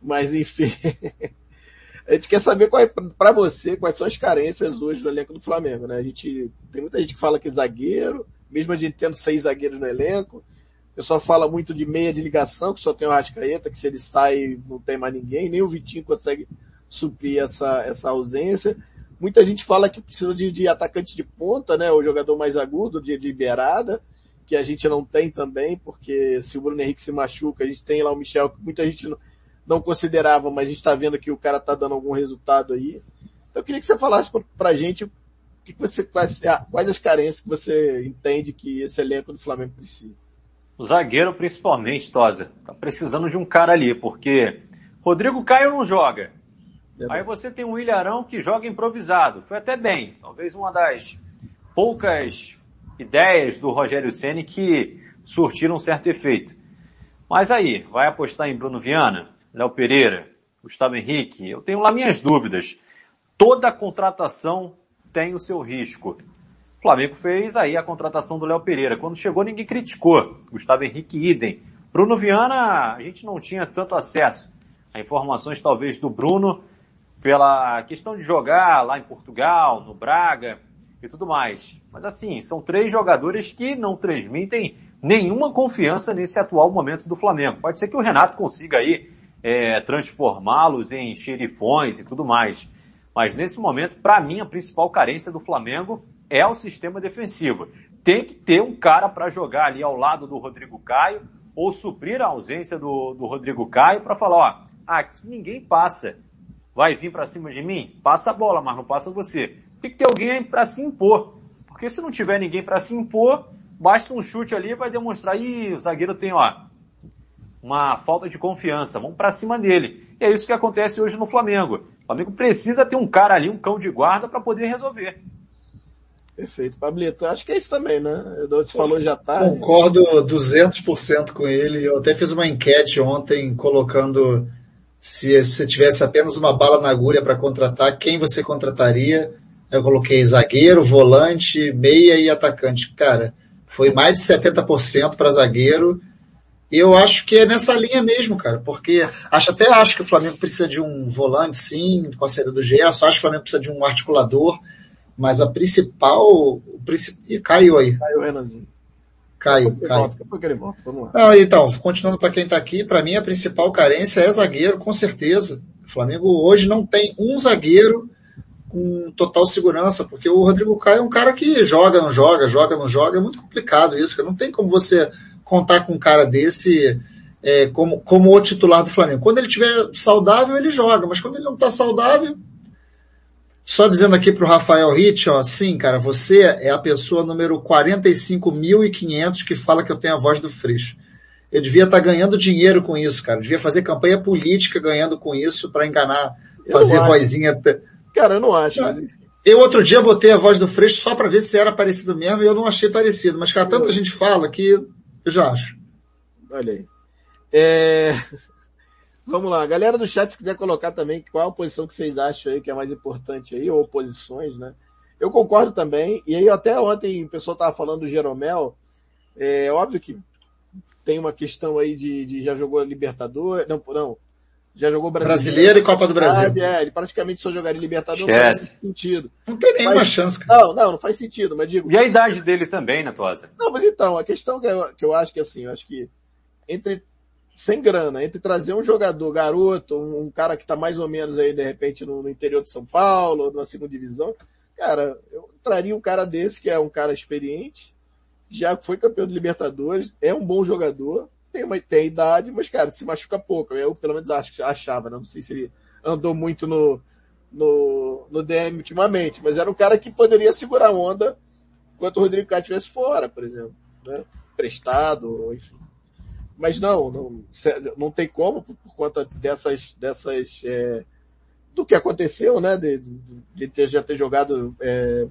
mas enfim. a gente quer saber qual é, para você, quais são as carências hoje do elenco do Flamengo, né? A gente, tem muita gente que fala que zagueiro, mesmo a gente tendo seis zagueiros no elenco, o pessoal fala muito de meia de ligação, que só tem o Rascaeta, que se ele sai não tem mais ninguém, nem o Vitinho consegue suprir essa, essa ausência. Muita gente fala que precisa de, de atacante de ponta, né? O jogador mais agudo, de, de beirada, que a gente não tem também, porque se o Bruno Henrique se machuca, a gente tem lá o Michel, que muita gente não, não considerava, mas a gente está vendo que o cara está dando algum resultado aí. Então eu queria que você falasse para a gente que, você, quais, quais as carências que você entende que esse elenco do Flamengo precisa. O zagueiro principalmente, Tosa, tá precisando de um cara ali, porque Rodrigo Caio não joga. Aí você tem um Ilharão que joga improvisado. Foi até bem. Talvez uma das poucas ideias do Rogério Ceni que surtiram um certo efeito. Mas aí, vai apostar em Bruno Viana? Léo Pereira, Gustavo Henrique, eu tenho lá minhas dúvidas. Toda contratação tem o seu risco. O Flamengo fez aí a contratação do Léo Pereira. Quando chegou, ninguém criticou. Gustavo Henrique, idem. Bruno Viana, a gente não tinha tanto acesso a informações, talvez, do Bruno, pela questão de jogar lá em Portugal, no Braga e tudo mais. Mas assim, são três jogadores que não transmitem nenhuma confiança nesse atual momento do Flamengo. Pode ser que o Renato consiga aí é, transformá-los em xerifões e tudo mais. Mas nesse momento, para mim, a principal carência do Flamengo é o sistema defensivo. Tem que ter um cara para jogar ali ao lado do Rodrigo Caio ou suprir a ausência do, do Rodrigo Caio para falar, ó, aqui ninguém passa. Vai vir para cima de mim? Passa a bola, mas não passa você. Tem que ter alguém para se impor. Porque se não tiver ninguém para se impor, basta um chute ali e vai demonstrar, ih, o zagueiro tem, ó, uma falta de confiança, vamos para cima dele. E é isso que acontece hoje no Flamengo. O Flamengo precisa ter um cara ali, um cão de guarda para poder resolver. Perfeito, Pablito. Acho que é isso também, né? Você falou já tá. Concordo 200% com ele. Eu até fiz uma enquete ontem colocando se você tivesse apenas uma bala na agulha para contratar, quem você contrataria? Eu coloquei zagueiro, volante, meia e atacante. Cara, foi mais de 70% para zagueiro Eu acho que é nessa linha mesmo, cara, porque acho até acho que o Flamengo precisa de um volante, sim, com a saída do Gerson, acho que o Flamengo precisa de um articulador, mas a principal, o principal, e caiu aí. Caiu, Renanzinho. Caiu, caiu. Volta, depois que ele volta, vamos lá. Não, então, continuando para quem está aqui, para mim a principal carência é zagueiro, com certeza. O Flamengo hoje não tem um zagueiro com total segurança, porque o Rodrigo Caio é um cara que joga, não joga, joga, não joga, é muito complicado isso, Não tem como você contar com um cara desse é, como, como o titular do Flamengo. Quando ele estiver saudável, ele joga, mas quando ele não está saudável, só dizendo aqui para o Rafael Hitch, ó, sim, cara, você é a pessoa número 45.500 que fala que eu tenho a voz do Freixo. Eu devia estar tá ganhando dinheiro com isso, cara. Eu devia fazer campanha política ganhando com isso para enganar, fazer vozinha. Cara, eu não acho. Eu outro dia botei a voz do Freixo só para ver se era parecido mesmo e eu não achei parecido. Mas, cara, tanta gente fala que eu já acho. Olha aí. É... Vamos lá, galera do chat, se quiser colocar também qual a posição que vocês acham aí que é mais importante aí, ou posições, né? Eu concordo também, e aí até ontem o pessoal tava falando do Jeromel, é óbvio que tem uma questão aí de, de já jogou Libertador, não, não, já jogou brasileiro, brasileiro e Copa do Brasil. é, ele praticamente só jogaria Libertador, não faz sentido. Não tem nenhuma mas, chance. Cara. Não, não, não faz sentido, mas digo... E a idade dele também, né, Tosa? Não, mas então, a questão que eu, que eu acho que assim, eu acho que entre sem grana, entre trazer um jogador garoto, um, cara que está mais ou menos aí, de repente, no, no, interior de São Paulo, na segunda divisão, cara, eu traria um cara desse, que é um cara experiente, já foi campeão de Libertadores, é um bom jogador, tem, uma, tem idade, mas, cara, se machuca pouco. Eu, pelo menos, acho, achava, né? não sei se ele andou muito no, no, no DM ultimamente, mas era um cara que poderia segurar a onda enquanto o Rodrigo Caio estivesse fora, por exemplo, né? Prestado, enfim. Mas não, não, não tem como, por, por conta dessas, dessas, é, do que aconteceu, né, de, de ter, já ter jogado é,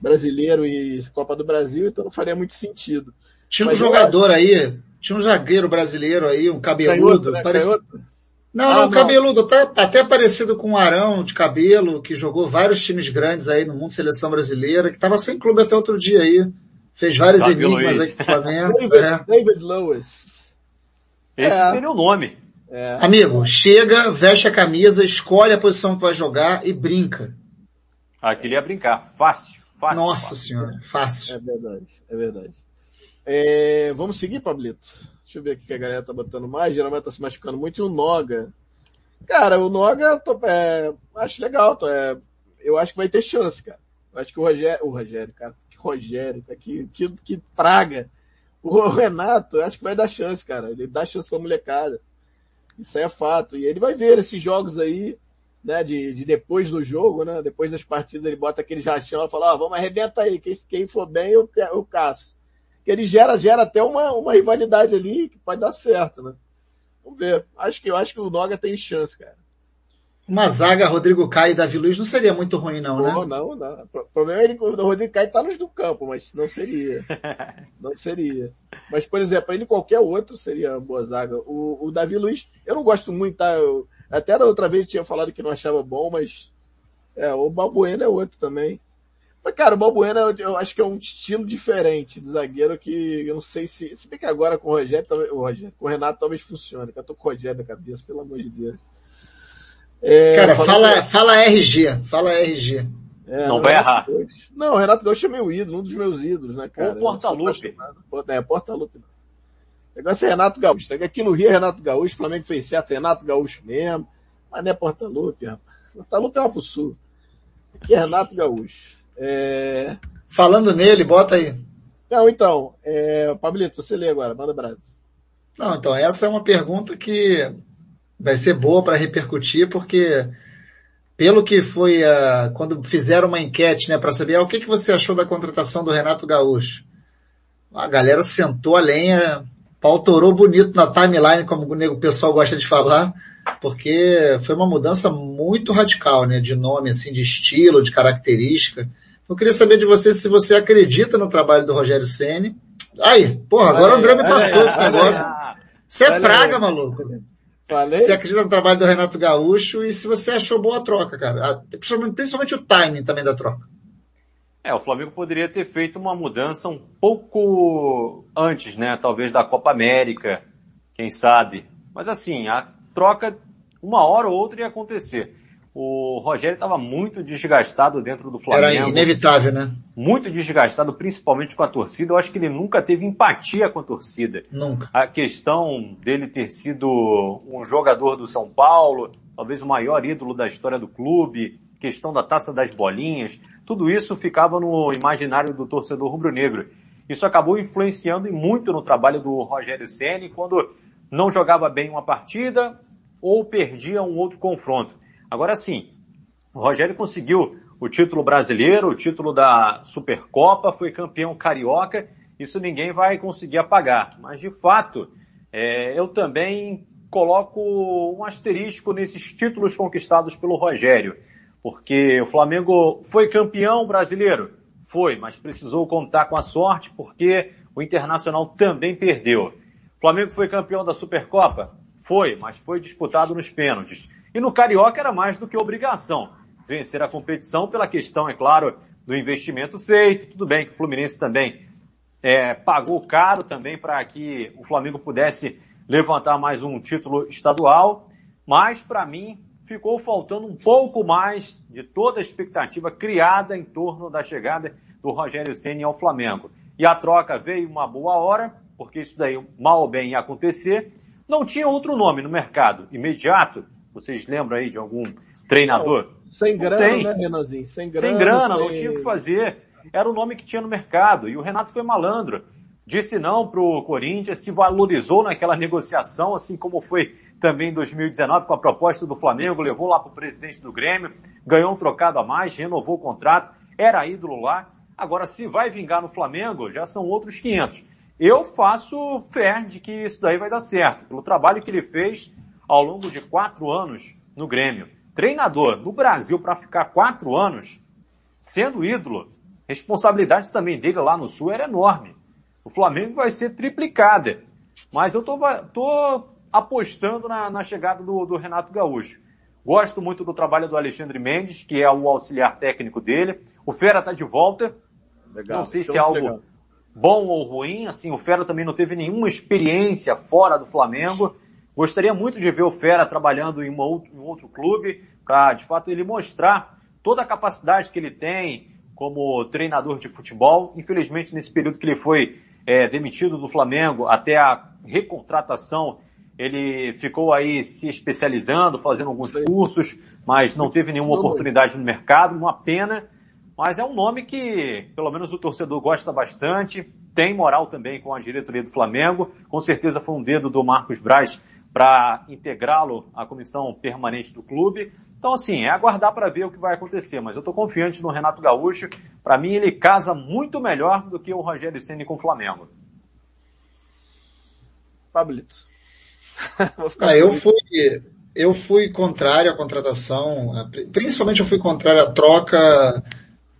brasileiro e Copa do Brasil, então não faria muito sentido. Tinha Mas um jogador acho... aí, tinha um zagueiro brasileiro aí, um cabeludo. Né? Parece... Não, ah, não, cabeludo, até, até parecido com um Arão de cabelo, que jogou vários times grandes aí no mundo seleção brasileira, que estava sem clube até outro dia aí. Fez vários Davi enigmas Luiz. aí com o Flamengo. David, é. David Lewis. Esse é. seria o nome. É. Amigo, chega, veste a camisa, escolhe a posição que vai jogar e brinca. Ah, queria brincar. Fácil. fácil Nossa fácil. senhora, fácil. É verdade, é verdade. É, vamos seguir, Pablito? Deixa eu ver aqui que a galera tá botando mais. Geralmente tá se machucando muito. E o Noga. Cara, o Noga, tô, é, acho legal. Tô, é, eu acho que vai ter chance, cara. Eu acho que o Rogério, o Rogério, cara, que Rogério, que, que, que praga. O Renato, acho que vai dar chance, cara. Ele dá chance pra molecada. Isso aí é fato. E ele vai ver esses jogos aí, né, de, de depois do jogo, né, depois das partidas ele bota aquele jachão e fala, ó, oh, vamos arrebentar aí, quem, quem for bem eu, eu caço. Que ele gera, gera até uma, uma rivalidade ali que pode dar certo, né. Vamos ver. Acho que, eu acho que o Noga tem chance, cara. Uma zaga Rodrigo Caio e Davi Luiz não seria muito ruim, não, né? Não, não, não. O problema é que o Rodrigo Caio tá nos do campo, mas não seria. não seria. Mas, por exemplo, ele qualquer outro seria uma boa zaga. O, o Davi Luiz, eu não gosto muito, tá? Eu, até da outra vez tinha falado que não achava bom, mas é, o Balbuena é outro também. Mas, cara, o Balbuena eu, acho que é um estilo diferente de zagueiro que eu não sei se. Se bem que agora com o Rogério, talvez, o Rogério, com o Renato talvez funcione. Eu tô com o Rogério na cabeça, pelo amor de Deus. É, Cara, fala, fala RG, fala RG. É, não vai errar. Não, o Renato Gaúcho é meu ídolo, um dos meus ídolos, né, cara? Ou Porta-Lupe. É, Porta-Lupe não. O negócio é Renato Gaúcho. Aqui no Rio é Renato Gaúcho, o Flamengo fez certo, Renato Gaúcho mesmo. Mas não é Porta-Lupe, rapaz. Porta-Lupe é uma pro sul. Aqui é Renato Gaúcho. É... Falando nele, bota aí. Não, então, é... Pablito, você lê agora, manda Brasil. Não, então, essa é uma pergunta que vai ser boa para repercutir, porque pelo que foi uh, quando fizeram uma enquete, né, para saber ah, o que, que você achou da contratação do Renato Gaúcho. A galera sentou a lenha, pautorou bonito na timeline, como o pessoal gosta de falar, porque foi uma mudança muito radical, né, de nome, assim, de estilo, de característica. Eu queria saber de você se você acredita no trabalho do Rogério Ceni. Aí, porra, agora o André me passou esse negócio. Você é praga, maluco. Falei? Você acredita no trabalho do Renato Gaúcho e se você achou boa a troca, cara. Principalmente, principalmente o timing também da troca. É, o Flamengo poderia ter feito uma mudança um pouco antes, né? Talvez da Copa América, quem sabe. Mas assim, a troca, uma hora ou outra ia acontecer. O Rogério estava muito desgastado dentro do Flamengo. Era inevitável, né? Muito desgastado, principalmente com a torcida. Eu acho que ele nunca teve empatia com a torcida. Nunca. A questão dele ter sido um jogador do São Paulo, talvez o maior ídolo da história do clube, questão da taça das bolinhas, tudo isso ficava no imaginário do torcedor rubro-negro. Isso acabou influenciando muito no trabalho do Rogério Ceni quando não jogava bem uma partida ou perdia um outro confronto. Agora sim, o Rogério conseguiu o título brasileiro, o título da Supercopa, foi campeão carioca, isso ninguém vai conseguir apagar. Mas de fato, é, eu também coloco um asterisco nesses títulos conquistados pelo Rogério, porque o Flamengo foi campeão brasileiro, foi, mas precisou contar com a sorte porque o Internacional também perdeu. O Flamengo foi campeão da Supercopa, foi, mas foi disputado nos pênaltis. E no Carioca era mais do que obrigação vencer a competição pela questão, é claro, do investimento feito. Tudo bem que o Fluminense também é, pagou caro também para que o Flamengo pudesse levantar mais um título estadual, mas para mim ficou faltando um pouco mais de toda a expectativa criada em torno da chegada do Rogério Ceni ao Flamengo. E a troca veio uma boa hora, porque isso daí mal ou bem ia acontecer. Não tinha outro nome no mercado imediato vocês lembram aí de algum treinador? Não, sem grana, né, Renanzinho? Sem grana. Sem grana, sem... não tinha o que fazer. Era o nome que tinha no mercado. E o Renato foi malandro. Disse não pro Corinthians, se valorizou naquela negociação, assim como foi também em 2019 com a proposta do Flamengo, levou lá pro presidente do Grêmio, ganhou um trocado a mais, renovou o contrato, era ídolo lá. Agora, se vai vingar no Flamengo, já são outros 500. Eu faço fé de que isso daí vai dar certo. Pelo trabalho que ele fez, ao longo de quatro anos no Grêmio. Treinador no Brasil para ficar quatro anos sendo ídolo. Responsabilidade também dele lá no Sul era enorme. O Flamengo vai ser triplicada. Mas eu tô, tô apostando na, na chegada do, do, Renato Gaúcho. Gosto muito do trabalho do Alexandre Mendes, que é o auxiliar técnico dele. O Fera tá de volta. Legal, não sei se é algo legal. bom ou ruim. Assim, o Fera também não teve nenhuma experiência fora do Flamengo. Gostaria muito de ver o Fera trabalhando em, outro, em outro clube, para de fato ele mostrar toda a capacidade que ele tem como treinador de futebol. Infelizmente, nesse período que ele foi é, demitido do Flamengo até a recontratação, ele ficou aí se especializando, fazendo alguns cursos, mas não teve nenhuma oportunidade no mercado, uma pena. Mas é um nome que, pelo menos o torcedor gosta bastante, tem moral também com a diretoria do Flamengo. Com certeza foi um dedo do Marcos Braz para integrá-lo à comissão permanente do clube. Então, assim, é aguardar para ver o que vai acontecer, mas eu estou confiante no Renato Gaúcho. Para mim, ele casa muito melhor do que o Rogério Ceni com o Flamengo. Pablito. ah, eu fui, eu fui contrário à contratação, principalmente eu fui contrário à troca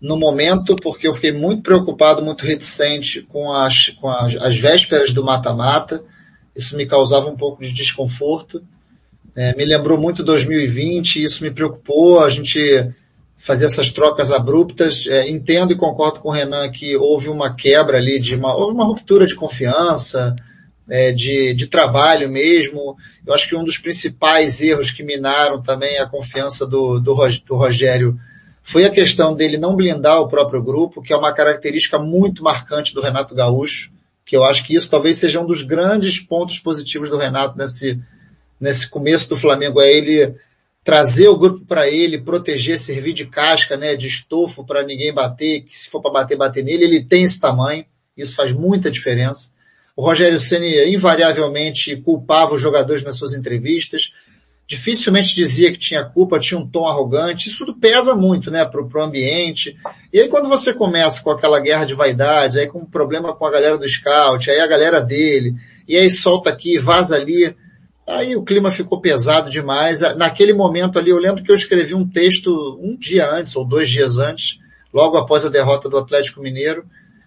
no momento, porque eu fiquei muito preocupado, muito reticente com as, com as, as vésperas do mata-mata isso me causava um pouco de desconforto. É, me lembrou muito 2020, isso me preocupou, a gente fazer essas trocas abruptas. É, entendo e concordo com o Renan que houve uma quebra ali, de uma, houve uma ruptura de confiança, é, de, de trabalho mesmo. Eu acho que um dos principais erros que minaram também a confiança do, do, do Rogério foi a questão dele não blindar o próprio grupo, que é uma característica muito marcante do Renato Gaúcho que eu acho que isso talvez seja um dos grandes pontos positivos do Renato nesse, nesse começo do Flamengo, é ele trazer o grupo para ele, proteger, servir de casca, né, de estofo para ninguém bater, que se for para bater, bater nele, ele tem esse tamanho, isso faz muita diferença. O Rogério Ceni invariavelmente culpava os jogadores nas suas entrevistas, dificilmente dizia que tinha culpa, tinha um tom arrogante, isso tudo pesa muito, né, pro, pro ambiente. E aí quando você começa com aquela guerra de vaidade, aí com um problema com a galera do scout, aí a galera dele, e aí solta aqui, vaza ali, aí o clima ficou pesado demais. Naquele momento ali, eu lembro que eu escrevi um texto um dia antes, ou dois dias antes, logo após a derrota do Atlético Mineiro,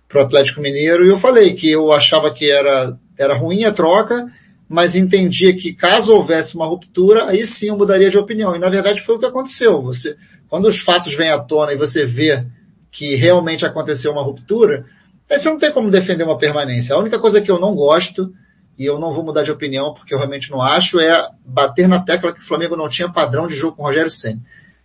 pro Atlético Mineiro, e eu falei que eu achava que era, era ruim a troca, mas entendia que caso houvesse uma ruptura, aí sim eu mudaria de opinião. E na verdade foi o que aconteceu. Você, quando os fatos vêm à tona e você vê que realmente aconteceu uma ruptura, aí você não tem como defender uma permanência. A única coisa que eu não gosto, e eu não vou mudar de opinião porque eu realmente não acho, é bater na tecla que o Flamengo não tinha padrão de jogo com o Rogério Senna.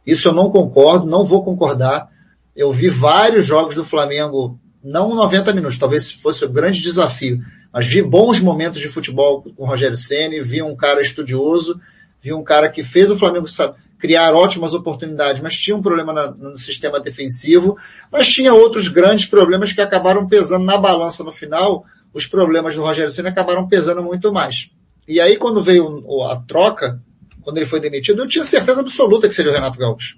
Isso eu não concordo, não vou concordar. Eu vi vários jogos do Flamengo, não 90 minutos, talvez fosse o grande desafio, mas vi bons momentos de futebol com o Rogério Senna, vi um cara estudioso, vi um cara que fez o Flamengo sabe, criar ótimas oportunidades, mas tinha um problema na, no sistema defensivo, mas tinha outros grandes problemas que acabaram pesando na balança no final, os problemas do Rogério Senna acabaram pesando muito mais. E aí quando veio a troca, quando ele foi demitido, eu tinha certeza absoluta que seria o Renato Gaúcho.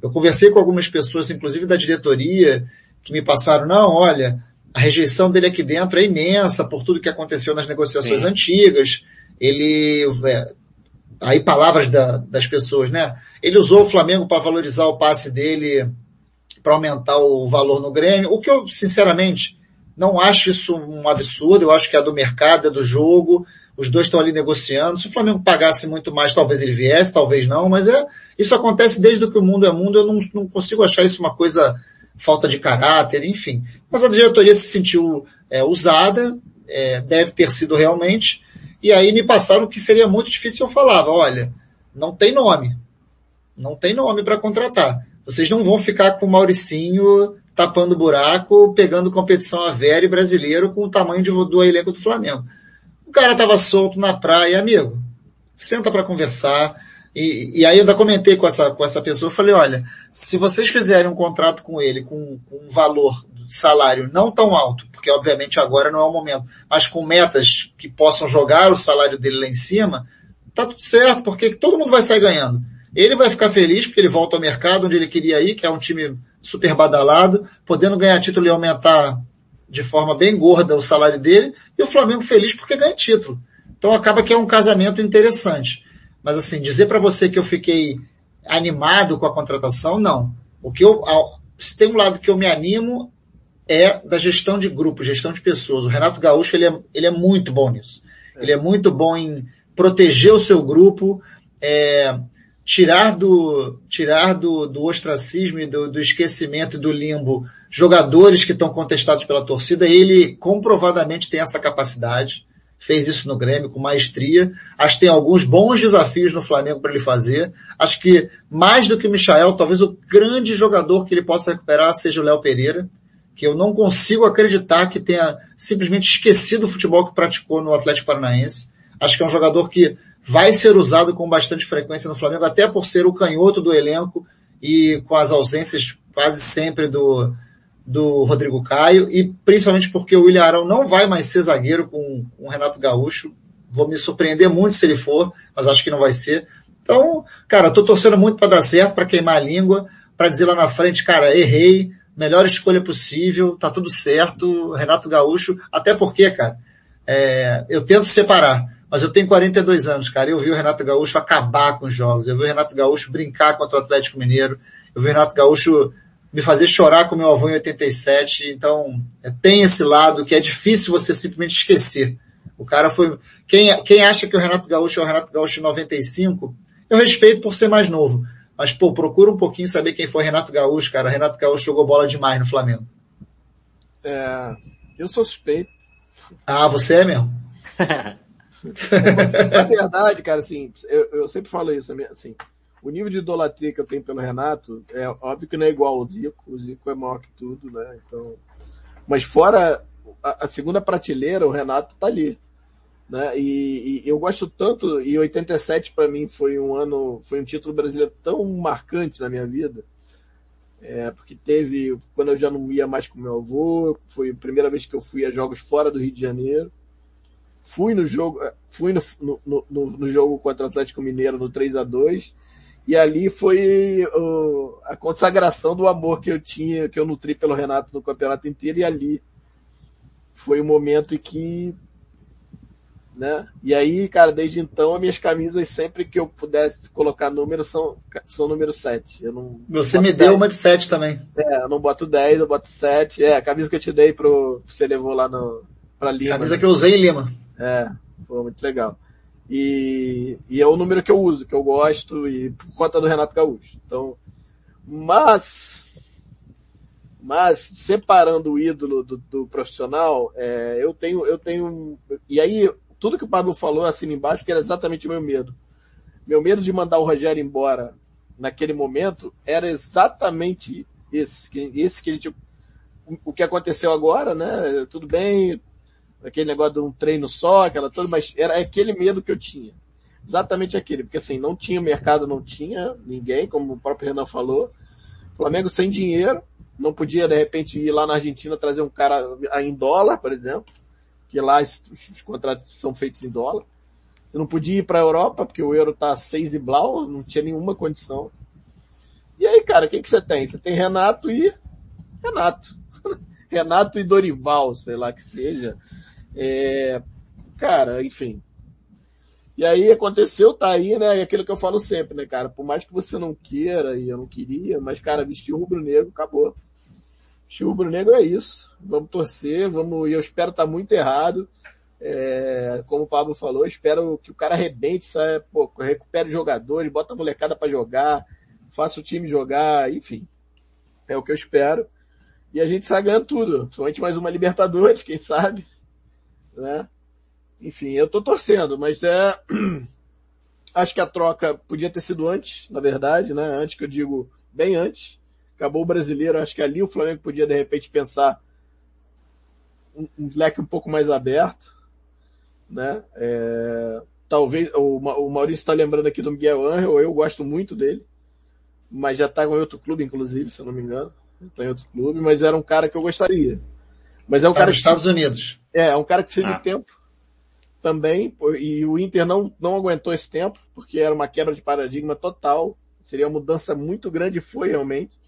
Eu conversei com algumas pessoas, inclusive da diretoria, que me passaram, não, olha, a rejeição dele aqui dentro é imensa por tudo que aconteceu nas negociações Sim. antigas. Ele é, aí palavras da, das pessoas, né? Ele usou o Flamengo para valorizar o passe dele, para aumentar o valor no Grêmio, o que eu, sinceramente, não acho isso um absurdo, eu acho que é do mercado, é do jogo, os dois estão ali negociando, se o Flamengo pagasse muito mais, talvez ele viesse, talvez não, mas é, isso acontece desde que o mundo é mundo, eu não, não consigo achar isso uma coisa falta de caráter, enfim. Mas a diretoria se sentiu é, usada, é, deve ter sido realmente, e aí me passaram que seria muito difícil. Eu falava, olha, não tem nome. Não tem nome para contratar. Vocês não vão ficar com o Mauricinho tapando buraco, pegando competição a velho brasileiro com o tamanho de, do elenco do Flamengo. O cara tava solto na praia, amigo. Senta para conversar. E, e aí eu ainda comentei com essa, com essa pessoa, falei, olha, se vocês fizerem um contrato com ele com, com um valor de salário não tão alto, porque obviamente agora não é o momento, mas com metas que possam jogar o salário dele lá em cima, tá tudo certo, porque todo mundo vai sair ganhando. Ele vai ficar feliz porque ele volta ao mercado onde ele queria ir, que é um time super badalado, podendo ganhar título e aumentar de forma bem gorda o salário dele, e o Flamengo feliz porque ganha título. Então acaba que é um casamento interessante. Mas assim, dizer para você que eu fiquei animado com a contratação, não. O que eu, se tem um lado que eu me animo é da gestão de grupo, gestão de pessoas. O Renato Gaúcho, ele é, ele é muito bom nisso. É. Ele é muito bom em proteger o seu grupo, é, tirar do, tirar do, do ostracismo e do, do esquecimento e do limbo jogadores que estão contestados pela torcida. Ele comprovadamente tem essa capacidade. Fez isso no Grêmio com maestria. Acho que tem alguns bons desafios no Flamengo para ele fazer. Acho que mais do que o Michael, talvez o grande jogador que ele possa recuperar seja o Léo Pereira que eu não consigo acreditar que tenha simplesmente esquecido o futebol que praticou no Atlético Paranaense. Acho que é um jogador que vai ser usado com bastante frequência no Flamengo, até por ser o canhoto do elenco e com as ausências quase sempre do, do Rodrigo Caio, e principalmente porque o William Arão não vai mais ser zagueiro com, com o Renato Gaúcho. Vou me surpreender muito se ele for, mas acho que não vai ser. Então, cara, tô torcendo muito para dar certo, para queimar a língua, para dizer lá na frente, cara, errei, melhor escolha possível, tá tudo certo, Renato Gaúcho, até porque, cara, é, eu tento separar, mas eu tenho 42 anos, cara, eu vi o Renato Gaúcho acabar com os jogos, eu vi o Renato Gaúcho brincar contra o Atlético Mineiro, eu vi o Renato Gaúcho me fazer chorar com meu avô em 87, então é, tem esse lado que é difícil você simplesmente esquecer. O cara foi, quem, quem acha que o Renato Gaúcho é o Renato Gaúcho de 95, eu respeito por ser mais novo, mas, pô, procura um pouquinho saber quem foi Renato Gaúcho, cara. Renato Gaúcho jogou bola demais no Flamengo. É, eu sou suspeito. Ah, você é mesmo? Na verdade, cara, assim, eu, eu sempre falo isso, assim, o nível de idolatria que eu tenho pelo Renato, é óbvio que não é igual ao Zico, o Zico é maior que tudo, né, então, mas fora a, a segunda prateleira, o Renato tá ali. Né? E, e, eu gosto tanto, e 87 para mim foi um ano, foi um título brasileiro tão marcante na minha vida, é, porque teve, quando eu já não ia mais com meu avô, foi a primeira vez que eu fui a jogos fora do Rio de Janeiro, fui no jogo, fui no, no, no, no jogo contra o Atlético Mineiro no 3 a 2 e ali foi o, a consagração do amor que eu tinha, que eu nutri pelo Renato no campeonato inteiro, e ali foi o momento em que né? E aí, cara, desde então, as minhas camisas, sempre que eu pudesse colocar número, são, são número 7. Eu não você me 10. deu uma de 7 também. É, eu não boto 10, eu boto 7. É, a camisa que eu te dei pro, você levou lá no, pra Lima. Camisa né? que eu usei em Lima. É, foi muito legal. E, e é o número que eu uso, que eu gosto, e por conta do Renato Gaúcho. Então, mas, Mas separando o ídolo do, do profissional, é, eu tenho, eu tenho, e aí tudo que o Pablo falou assim embaixo, que era exatamente o meu medo. Meu medo de mandar o Rogério embora naquele momento era exatamente esse, esse que a gente, o que aconteceu agora, né? Tudo bem, aquele negócio de um treino só, aquela toda, mas era aquele medo que eu tinha. Exatamente aquele, porque assim, não tinha mercado, não tinha ninguém, como o próprio Renan falou. Flamengo sem dinheiro, não podia de repente ir lá na Argentina trazer um cara em dólar, por exemplo, que lá os contratos são feitos em dólar. Você não podia ir para a Europa porque o euro tá seis e blau, não tinha nenhuma condição. E aí, cara, quem que você tem? Você tem Renato e Renato. Renato e Dorival, sei lá que seja. É, cara, enfim. E aí aconteceu, tá aí, né? E aquilo que eu falo sempre, né, cara? Por mais que você não queira, e eu não queria, mas, cara, vestir o rubro-negro, acabou. Vestir rubro-negro é isso. Vamos torcer, vamos, e eu espero estar tá muito errado. É, como o Pablo falou, espero que o cara arrebente, sabe? Pô, recupere jogadores, bota a molecada para jogar, faça o time jogar, enfim. É o que eu espero. E a gente sai ganhando tudo. Somente mais uma Libertadores, quem sabe, né? Enfim, eu tô torcendo, mas é, acho que a troca podia ter sido antes, na verdade, né? Antes que eu digo, bem antes. Acabou o brasileiro, acho que ali o Flamengo podia de repente pensar um, um leque um pouco mais aberto, né? É, talvez, o, o Maurício está lembrando aqui do Miguel Angel, eu gosto muito dele, mas já está em outro clube, inclusive, se eu não me engano. Está em outro clube, mas era um cara que eu gostaria. Mas é um tá cara nos Estados Unidos. É, é um cara que precisa ah. de tempo também, e o Inter não, não aguentou esse tempo, porque era uma quebra de paradigma total, seria uma mudança muito grande, foi realmente,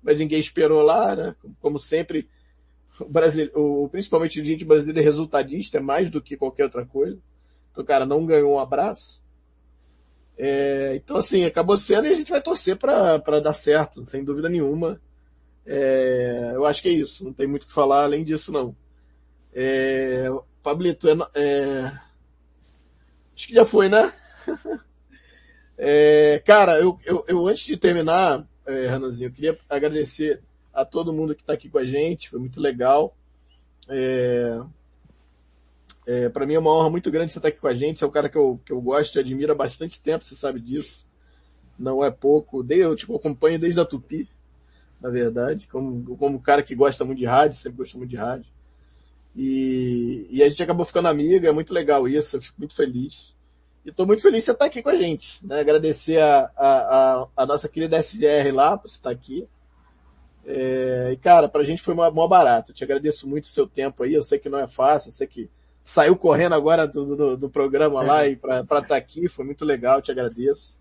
mas ninguém esperou lá, né? Como sempre, o Brasil, o, principalmente o gente brasileiro é resultadista, mais do que qualquer outra coisa. Então, o cara não ganhou um abraço. É, então, assim, acabou sendo e a gente vai torcer para dar certo, sem dúvida nenhuma. É, eu acho que é isso, não tem muito o que falar além disso, não. É, Pablito, é, é, acho que já foi, né? é, cara, eu, eu, eu, antes de terminar, é, Renanzinho, eu queria agradecer a todo mundo que está aqui com a gente, foi muito legal. É, é, para mim é uma honra muito grande você estar tá aqui com a gente. Você é um cara que eu, que eu gosto e admiro há bastante tempo, você sabe disso. Não é pouco. Eu te acompanho desde a Tupi, na verdade, como, como cara que gosta muito de rádio, sempre gostou muito de rádio. E, e a gente acabou ficando amiga, é muito legal isso, eu fico muito feliz. E estou muito feliz de você estar aqui com a gente, né? Agradecer a, a, a, a nossa querida SGR lá por você estar aqui. É, e cara, pra gente foi mó barato. Eu te agradeço muito o seu tempo aí. Eu sei que não é fácil, eu sei que saiu correndo agora do, do, do programa lá e pra, estar aqui, foi muito legal, te agradeço.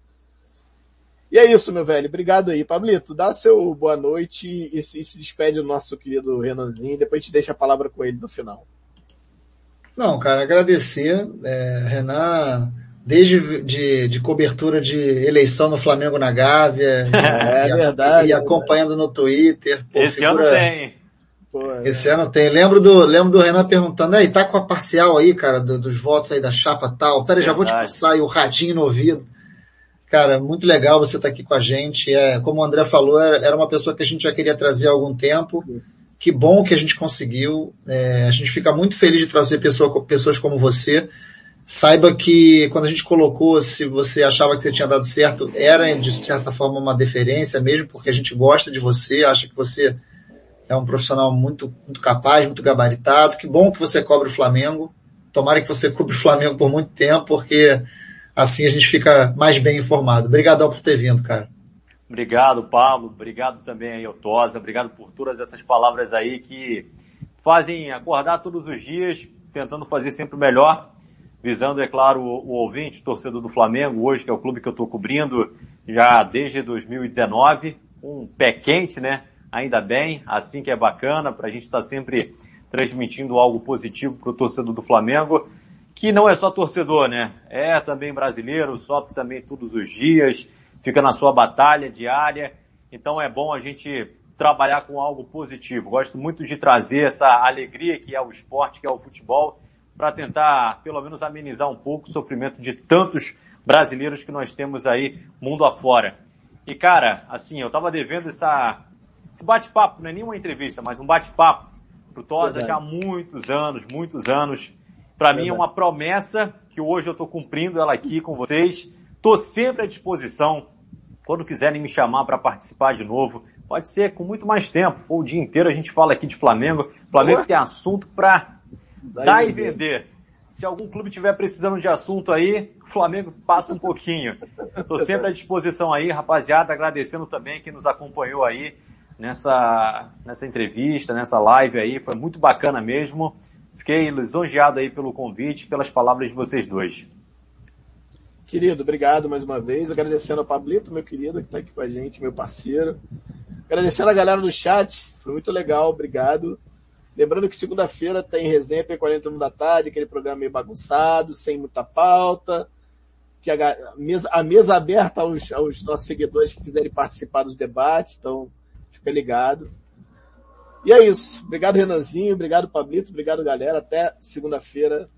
E é isso, meu velho. Obrigado aí. Pablito, dá seu boa noite e, e se despede do nosso querido Renanzinho. Depois a gente deixa a palavra com ele no final. Não, cara, agradecer. É, Renan, desde de, de, cobertura de eleição no Flamengo na Gávea. É, e, verdade. E é acompanhando no Twitter. Pô, Esse figura... ano tem. Pô, é. Esse ano tem. Lembro do, lembro do Renan perguntando, aí, tá com a parcial aí, cara, do, dos votos aí da chapa tal. Pera, já vou te passar aí o radinho no ouvido. Cara, muito legal você estar tá aqui com a gente. É, como o André falou, era uma pessoa que a gente já queria trazer há algum tempo. Que bom que a gente conseguiu. É, a gente fica muito feliz de trazer pessoa, pessoas como você. Saiba que quando a gente colocou, se você achava que você tinha dado certo, era de certa forma uma deferência mesmo, porque a gente gosta de você, acha que você é um profissional muito, muito capaz, muito gabaritado. Que bom que você cobre o Flamengo. Tomara que você cubra o Flamengo por muito tempo, porque Assim a gente fica mais bem informado. Obrigadão por ter vindo, cara. Obrigado, Pablo. Obrigado também aí, Otosa. Obrigado por todas essas palavras aí que fazem acordar todos os dias, tentando fazer sempre o melhor, visando, é claro, o, o ouvinte, o torcedor do Flamengo, hoje, que é o clube que eu estou cobrindo já desde 2019. Um pé quente, né? Ainda bem, assim que é bacana, para a gente estar tá sempre transmitindo algo positivo para o torcedor do Flamengo que não é só torcedor, né? É também brasileiro, sofre também todos os dias, fica na sua batalha diária. Então é bom a gente trabalhar com algo positivo. Gosto muito de trazer essa alegria que é o esporte, que é o futebol, para tentar pelo menos amenizar um pouco o sofrimento de tantos brasileiros que nós temos aí mundo afora. E cara, assim, eu tava devendo essa esse bate-papo, não é nenhuma entrevista, mas um bate-papo pro Tosa já há muitos anos, muitos anos. Para mim é uma promessa que hoje eu estou cumprindo ela aqui com vocês. Estou sempre à disposição. Quando quiserem me chamar para participar de novo, pode ser com muito mais tempo. Ou o dia inteiro a gente fala aqui de Flamengo. Flamengo Ué? tem assunto para dar e vender. Se algum clube tiver precisando de assunto aí, o Flamengo passa um pouquinho. Estou sempre à disposição aí, rapaziada, agradecendo também quem nos acompanhou aí nessa, nessa entrevista, nessa live aí. Foi muito bacana mesmo. Fiquei lisonjeado aí pelo convite, pelas palavras de vocês dois. Querido, obrigado mais uma vez. Agradecendo ao Pablito, meu querido, que está aqui com a gente, meu parceiro. Agradecendo a galera do chat, foi muito legal, obrigado. Lembrando que segunda-feira tem resenha P41 da tarde, aquele programa meio bagunçado, sem muita pauta. Que a, mesa, a mesa aberta aos, aos nossos seguidores que quiserem participar dos debates, então fica ligado. E é isso. Obrigado, Renanzinho. Obrigado, Pablito. Obrigado, galera. Até segunda-feira.